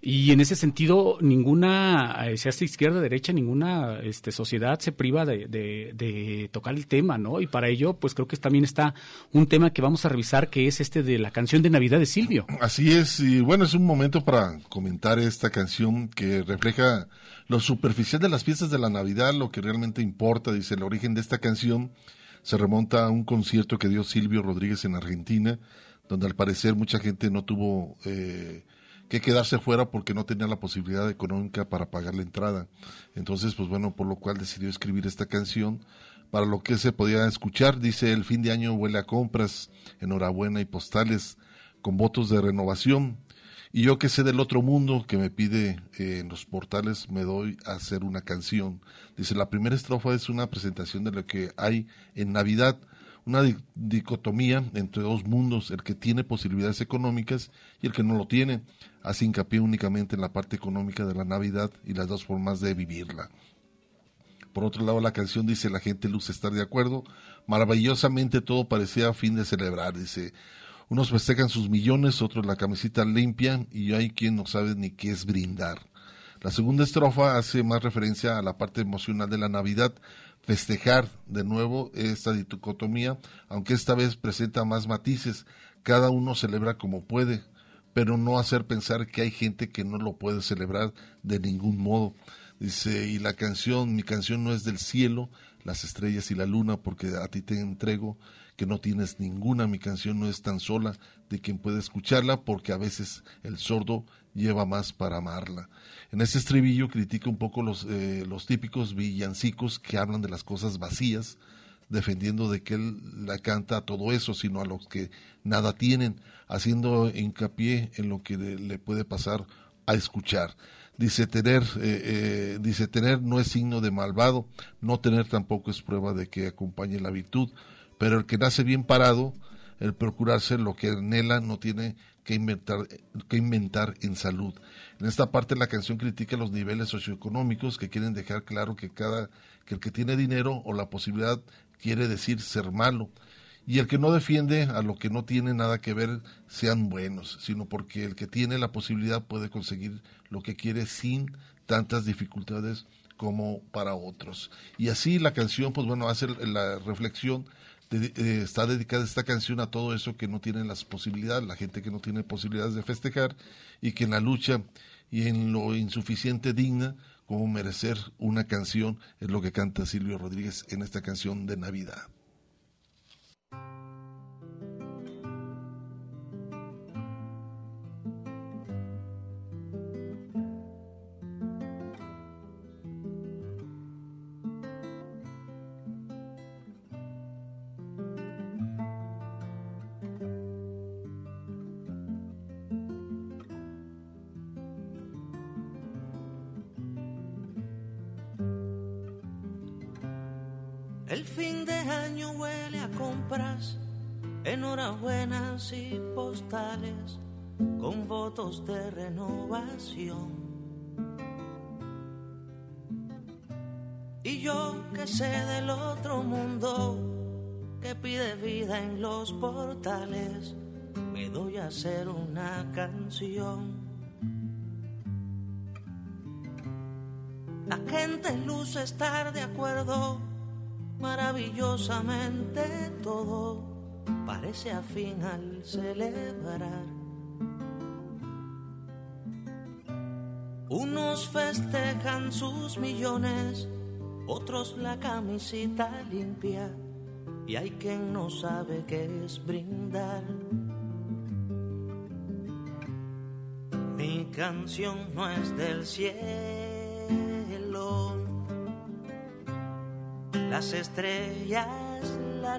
Speaker 3: Y en ese sentido, ninguna, eh, sea de izquierda, derecha, ninguna este, sociedad se priva de, de- de tocar el tema, ¿no? Y para ello, pues creo que también está un tema que vamos a revisar, que es este de la canción de Navidad de Silvio.
Speaker 2: Así es, y bueno, es un momento para comentar esta canción que refleja lo superficial de las fiestas de la Navidad, lo que realmente importa, dice, el origen de esta canción se remonta a un concierto que dio Silvio Rodríguez en Argentina, donde al parecer mucha gente no tuvo eh, que quedarse fuera porque no tenía la posibilidad económica para pagar la entrada. Entonces, pues bueno, por lo cual decidió escribir esta canción para lo que se podía escuchar. Dice, el fin de año huele a compras, enhorabuena y postales con votos de renovación. Y yo que sé del otro mundo que me pide eh, en los portales, me doy a hacer una canción. Dice, la primera estrofa es una presentación de lo que hay en Navidad, una di- dicotomía entre dos mundos, el que tiene posibilidades económicas y el que no lo tiene. Hace hincapié únicamente en la parte económica de la Navidad y las dos formas de vivirla. Por otro lado, la canción dice, la gente luce estar de acuerdo. Maravillosamente todo parecía fin de celebrar. Dice, unos festejan sus millones, otros la camiseta limpia y hay quien no sabe ni qué es brindar. La segunda estrofa hace más referencia a la parte emocional de la Navidad, festejar de nuevo esta dicotomía, aunque esta vez presenta más matices. Cada uno celebra como puede, pero no hacer pensar que hay gente que no lo puede celebrar de ningún modo. Dice, y la canción, mi canción no es del cielo, las estrellas y la luna, porque a ti te entrego que no tienes ninguna, mi canción no es tan sola de quien puede escucharla, porque a veces el sordo lleva más para amarla. En este estribillo critica un poco los, eh, los típicos villancicos que hablan de las cosas vacías, defendiendo de que él la canta a todo eso, sino a los que nada tienen, haciendo hincapié en lo que le, puede pasar a escuchar. Dice tener, eh, eh, dice tener no es signo de malvado, no tener tampoco es prueba de que acompañe la virtud, pero el que nace bien parado, el procurarse lo que anhela no tiene que inventar, que inventar en salud. En esta parte la canción critica los niveles socioeconómicos que quieren dejar claro que cada que el que tiene dinero o la posibilidad quiere decir ser malo y el que no defiende a lo que no tiene nada que ver sean buenos, sino porque el que tiene la posibilidad puede conseguir lo que quiere sin tantas dificultades como para otros. Y así la canción, pues bueno, hace la reflexión, está dedicada esta canción a todo eso que no tienen las posibilidades, la gente que no tiene posibilidades de festejar y que en la lucha y en lo insuficiente digna como merecer una canción es lo que canta Silvio Rodríguez en esta canción de Navidad.
Speaker 9: Con votos de renovación. Y yo que sé del otro mundo que pide vida en los portales, me doy a hacer una canción. La gente luce estar de acuerdo maravillosamente todo parece afín al celebrar. Unos festejan sus millones, otros la camisita limpia. Y hay quien no sabe qué es brindar. Mi canción no es del cielo. Las estrellas, la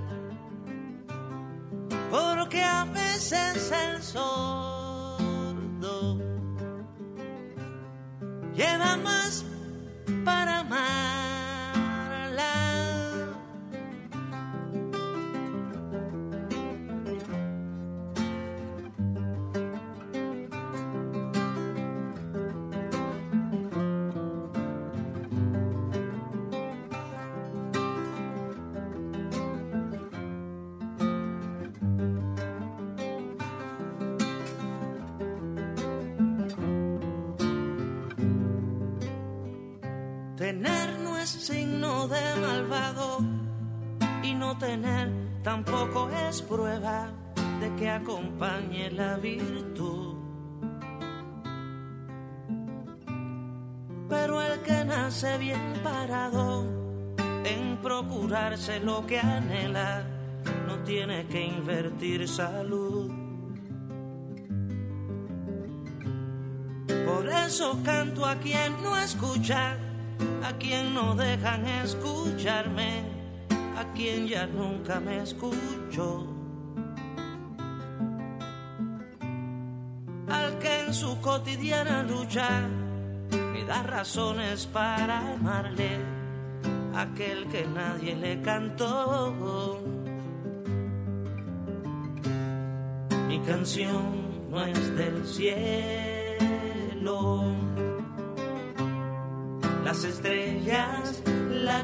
Speaker 9: Porque a veces el sordo lleva más para amarla. Es prueba de que acompañe la virtud. Pero el que nace bien parado en procurarse lo que anhela no tiene que invertir salud. Por eso canto a quien no escucha a quien no dejan escucharme, quien ya nunca me escucho. Al que en su cotidiana lucha me da razones para amarle, aquel que nadie le cantó. Mi canción no es del cielo las estrellas, la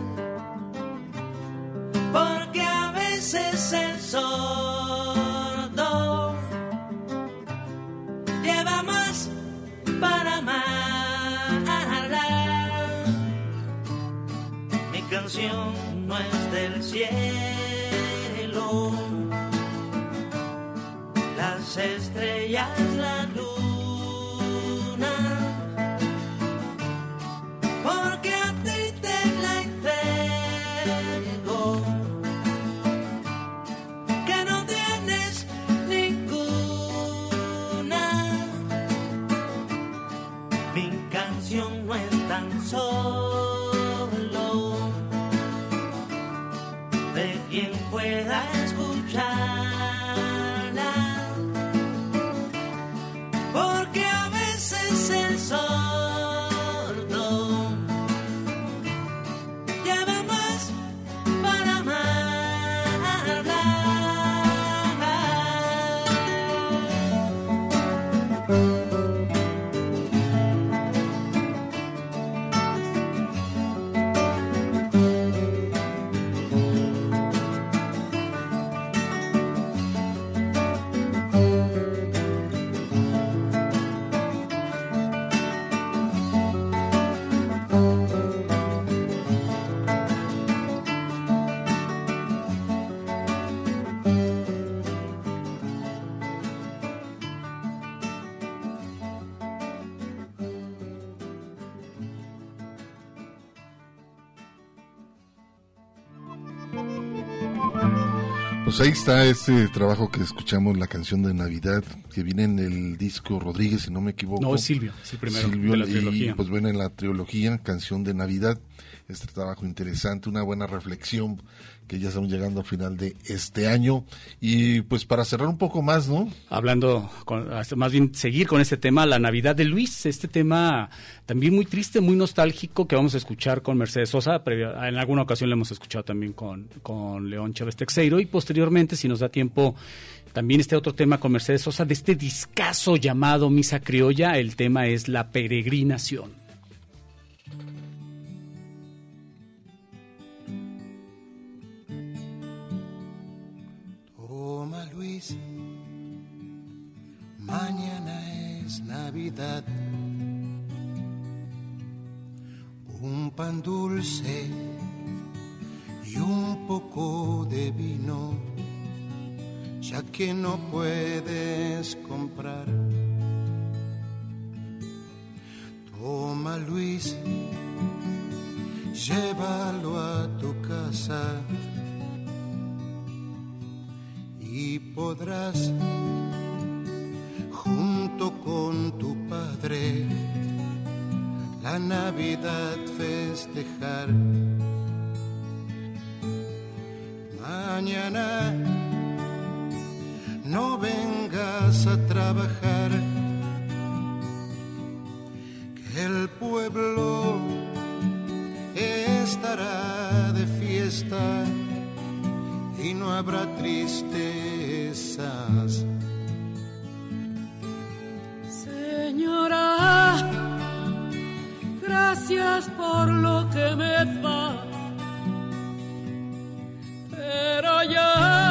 Speaker 9: sordo. Lleva más para amarla. Mi canción no es del cielo, las estrellas, la luna,
Speaker 2: Pues ahí está este trabajo que escuchamos, la canción de Navidad, que viene en el disco Rodríguez, si no me equivoco.
Speaker 3: No, es Silvio, es el primero
Speaker 2: Silvio,
Speaker 3: de la
Speaker 2: y,
Speaker 3: trilogía.
Speaker 2: pues bueno, en la trilogía, canción de Navidad. Este trabajo interesante, una buena reflexión que ya estamos llegando al final de este año. Y pues para cerrar un poco más, ¿no?
Speaker 3: Hablando, con, más bien seguir con este tema, la Navidad de Luis, este tema también muy triste, muy nostálgico que vamos a escuchar con Mercedes Sosa. en alguna ocasión lo hemos escuchado también con, con León Chávez Texeiro y posteriormente, si nos da tiempo, también este otro tema con Mercedes Sosa de este discazo llamado Misa Criolla. El tema es la peregrinación.
Speaker 23: Mañana es Navidad. Un pan dulce y un poco de vino ya que no puedes comprar. Toma Luis, llévalo a tu casa y podrás junto con tu padre la Navidad festejar. Mañana no vengas a trabajar, que el pueblo estará de fiesta y no habrá tristezas.
Speaker 24: Señora, gracias por lo que me da, pero ya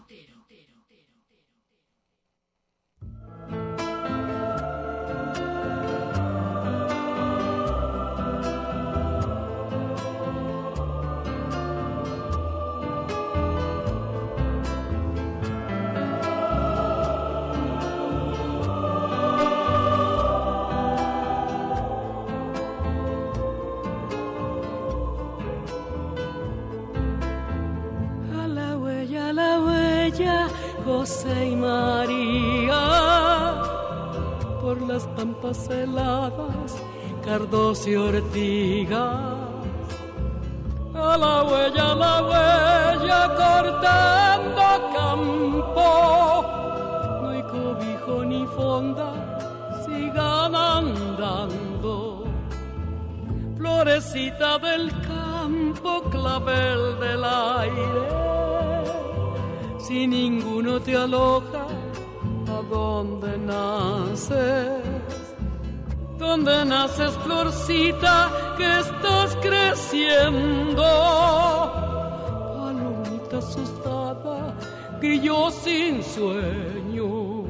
Speaker 24: Pampas heladas, cardos y ortigas. A la huella, a la huella, cortando campo, no hay cobijo ni fonda, sigan andando. Florecita del campo, clavel del aire si ninguno te aloja, ¿a dónde naces? ¿Dónde naces, florcita, que estás creciendo? Palomita asustada, grillo sin sueño.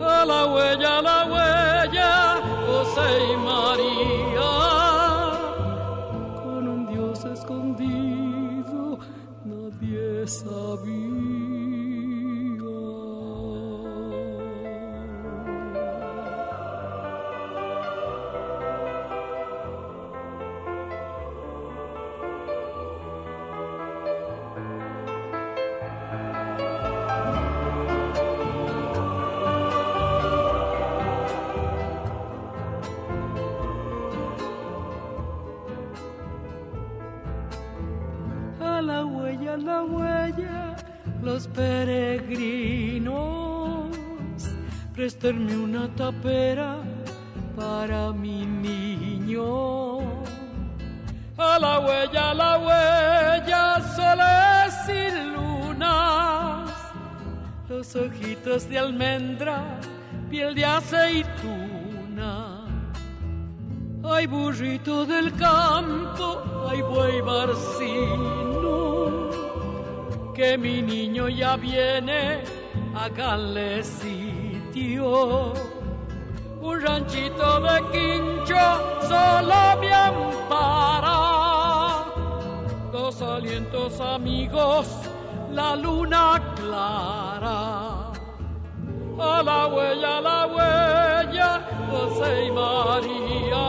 Speaker 24: A la huella, a la huella, José y María, con un Dios escondido, nadie sabía. Prestarme una tapera para mi niño. A la huella, a la huella, soles y lunas, los ojitos de almendra, piel de aceituna. Ay, burrito del campo, ay, buey barcino, que mi niño ya viene, háganle sitio un ranchito de quincho solo me ampara. Dos alientos amigos, la luna clara. A la huella, a la huella, José y María.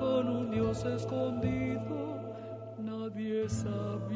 Speaker 24: Con un Dios escondido, nadie sabía.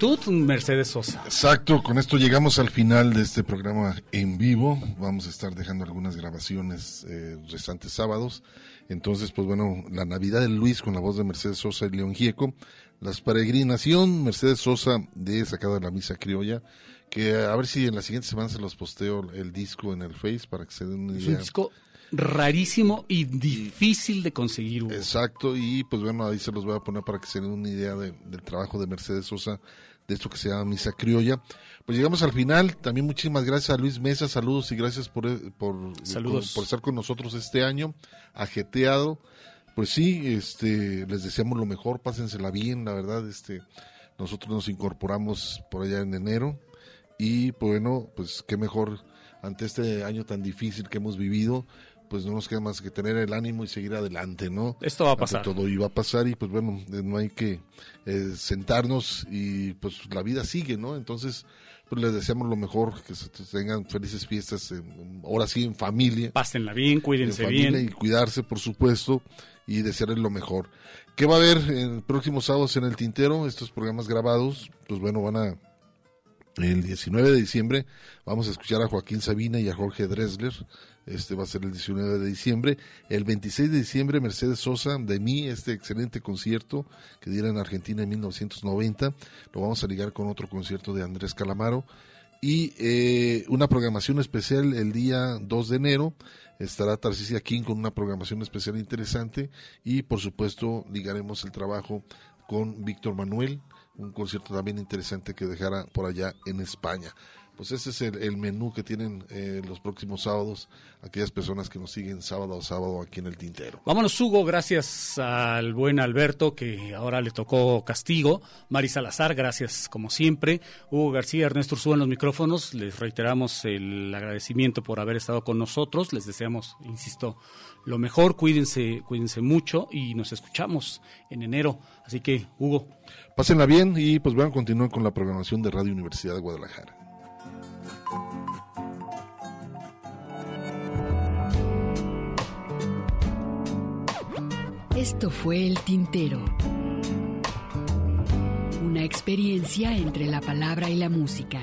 Speaker 3: Mercedes Sosa.
Speaker 2: Exacto, con esto llegamos al final de este programa en vivo. Vamos a estar dejando algunas grabaciones eh, restantes sábados. Entonces, pues bueno, la Navidad de Luis con la voz de Mercedes Sosa y León Gieco. Las peregrinación, Mercedes Sosa de Sacada de la Misa Criolla. Que a ver si en la siguiente semana se los posteo el disco en el Face para que se den una
Speaker 3: Es
Speaker 2: idea.
Speaker 3: un disco rarísimo y difícil de conseguir. Hugo.
Speaker 2: Exacto, y pues bueno, ahí se los voy a poner para que se den una idea de- del trabajo de Mercedes Sosa, de esto que se llama Misa Criolla. Pues llegamos al final, también muchísimas gracias a Luis Mesa, saludos y gracias por, eh, por,
Speaker 3: Saludos.
Speaker 2: por, por estar con nosotros este año, ajeteado. Pues sí, este, les deseamos lo mejor, pásensela bien, la verdad, este, nosotros nos incorporamos por allá en enero y pues, bueno, pues qué mejor ante este año tan difícil que hemos vivido, pues no nos queda más que tener el ánimo y seguir adelante, ¿no?
Speaker 3: Esto va a
Speaker 2: Ante
Speaker 3: pasar.
Speaker 2: todo iba a pasar y pues bueno, eh, no hay que eh, sentarnos y pues la vida sigue, ¿no? Entonces, pues les deseamos lo mejor, que se tengan felices fiestas, en- ahora sí en familia.
Speaker 3: Pásenla bien, cuídense
Speaker 2: en familia
Speaker 3: bien.
Speaker 2: Y cuidarse, por supuesto, y desearles lo mejor. ¿Qué va a haber en próximos sábados en el Tintero? Estos programas grabados, pues bueno, van a... El 19 de diciembre vamos a escuchar a Joaquín Sabina y a Jorge Dresler. Este va a ser el 19 de diciembre. El 26 de diciembre, Mercedes Sosa, de mí, este excelente concierto que diera en Argentina en 1990. Lo vamos a ligar con otro concierto de Andrés Calamaro. Y eh, una programación especial el día 2 de enero. Estará Tarcisia King con una programación especial interesante. Y por supuesto, ligaremos el trabajo con Víctor Manuel, un concierto también interesante que dejará por allá en España. Pues ese es el, menú que tienen eh, los próximos sábados aquellas personas que nos siguen sábado a sábado aquí en el Tintero.
Speaker 3: Vámonos, Hugo, gracias al buen Alberto, que ahora le tocó castigo. Mari Salazar, gracias como siempre. Hugo García, Ernesto Ursúa en los micrófonos. Les reiteramos el agradecimiento por haber estado con nosotros. Les deseamos, insisto, lo mejor. Cuídense, cuídense mucho y nos escuchamos en enero. Así que, Hugo.
Speaker 2: Pásenla bien y pues bueno, continúen con la programación de Radio Universidad de Guadalajara.
Speaker 12: Esto fue El Tintero. Una experiencia entre la palabra y la música.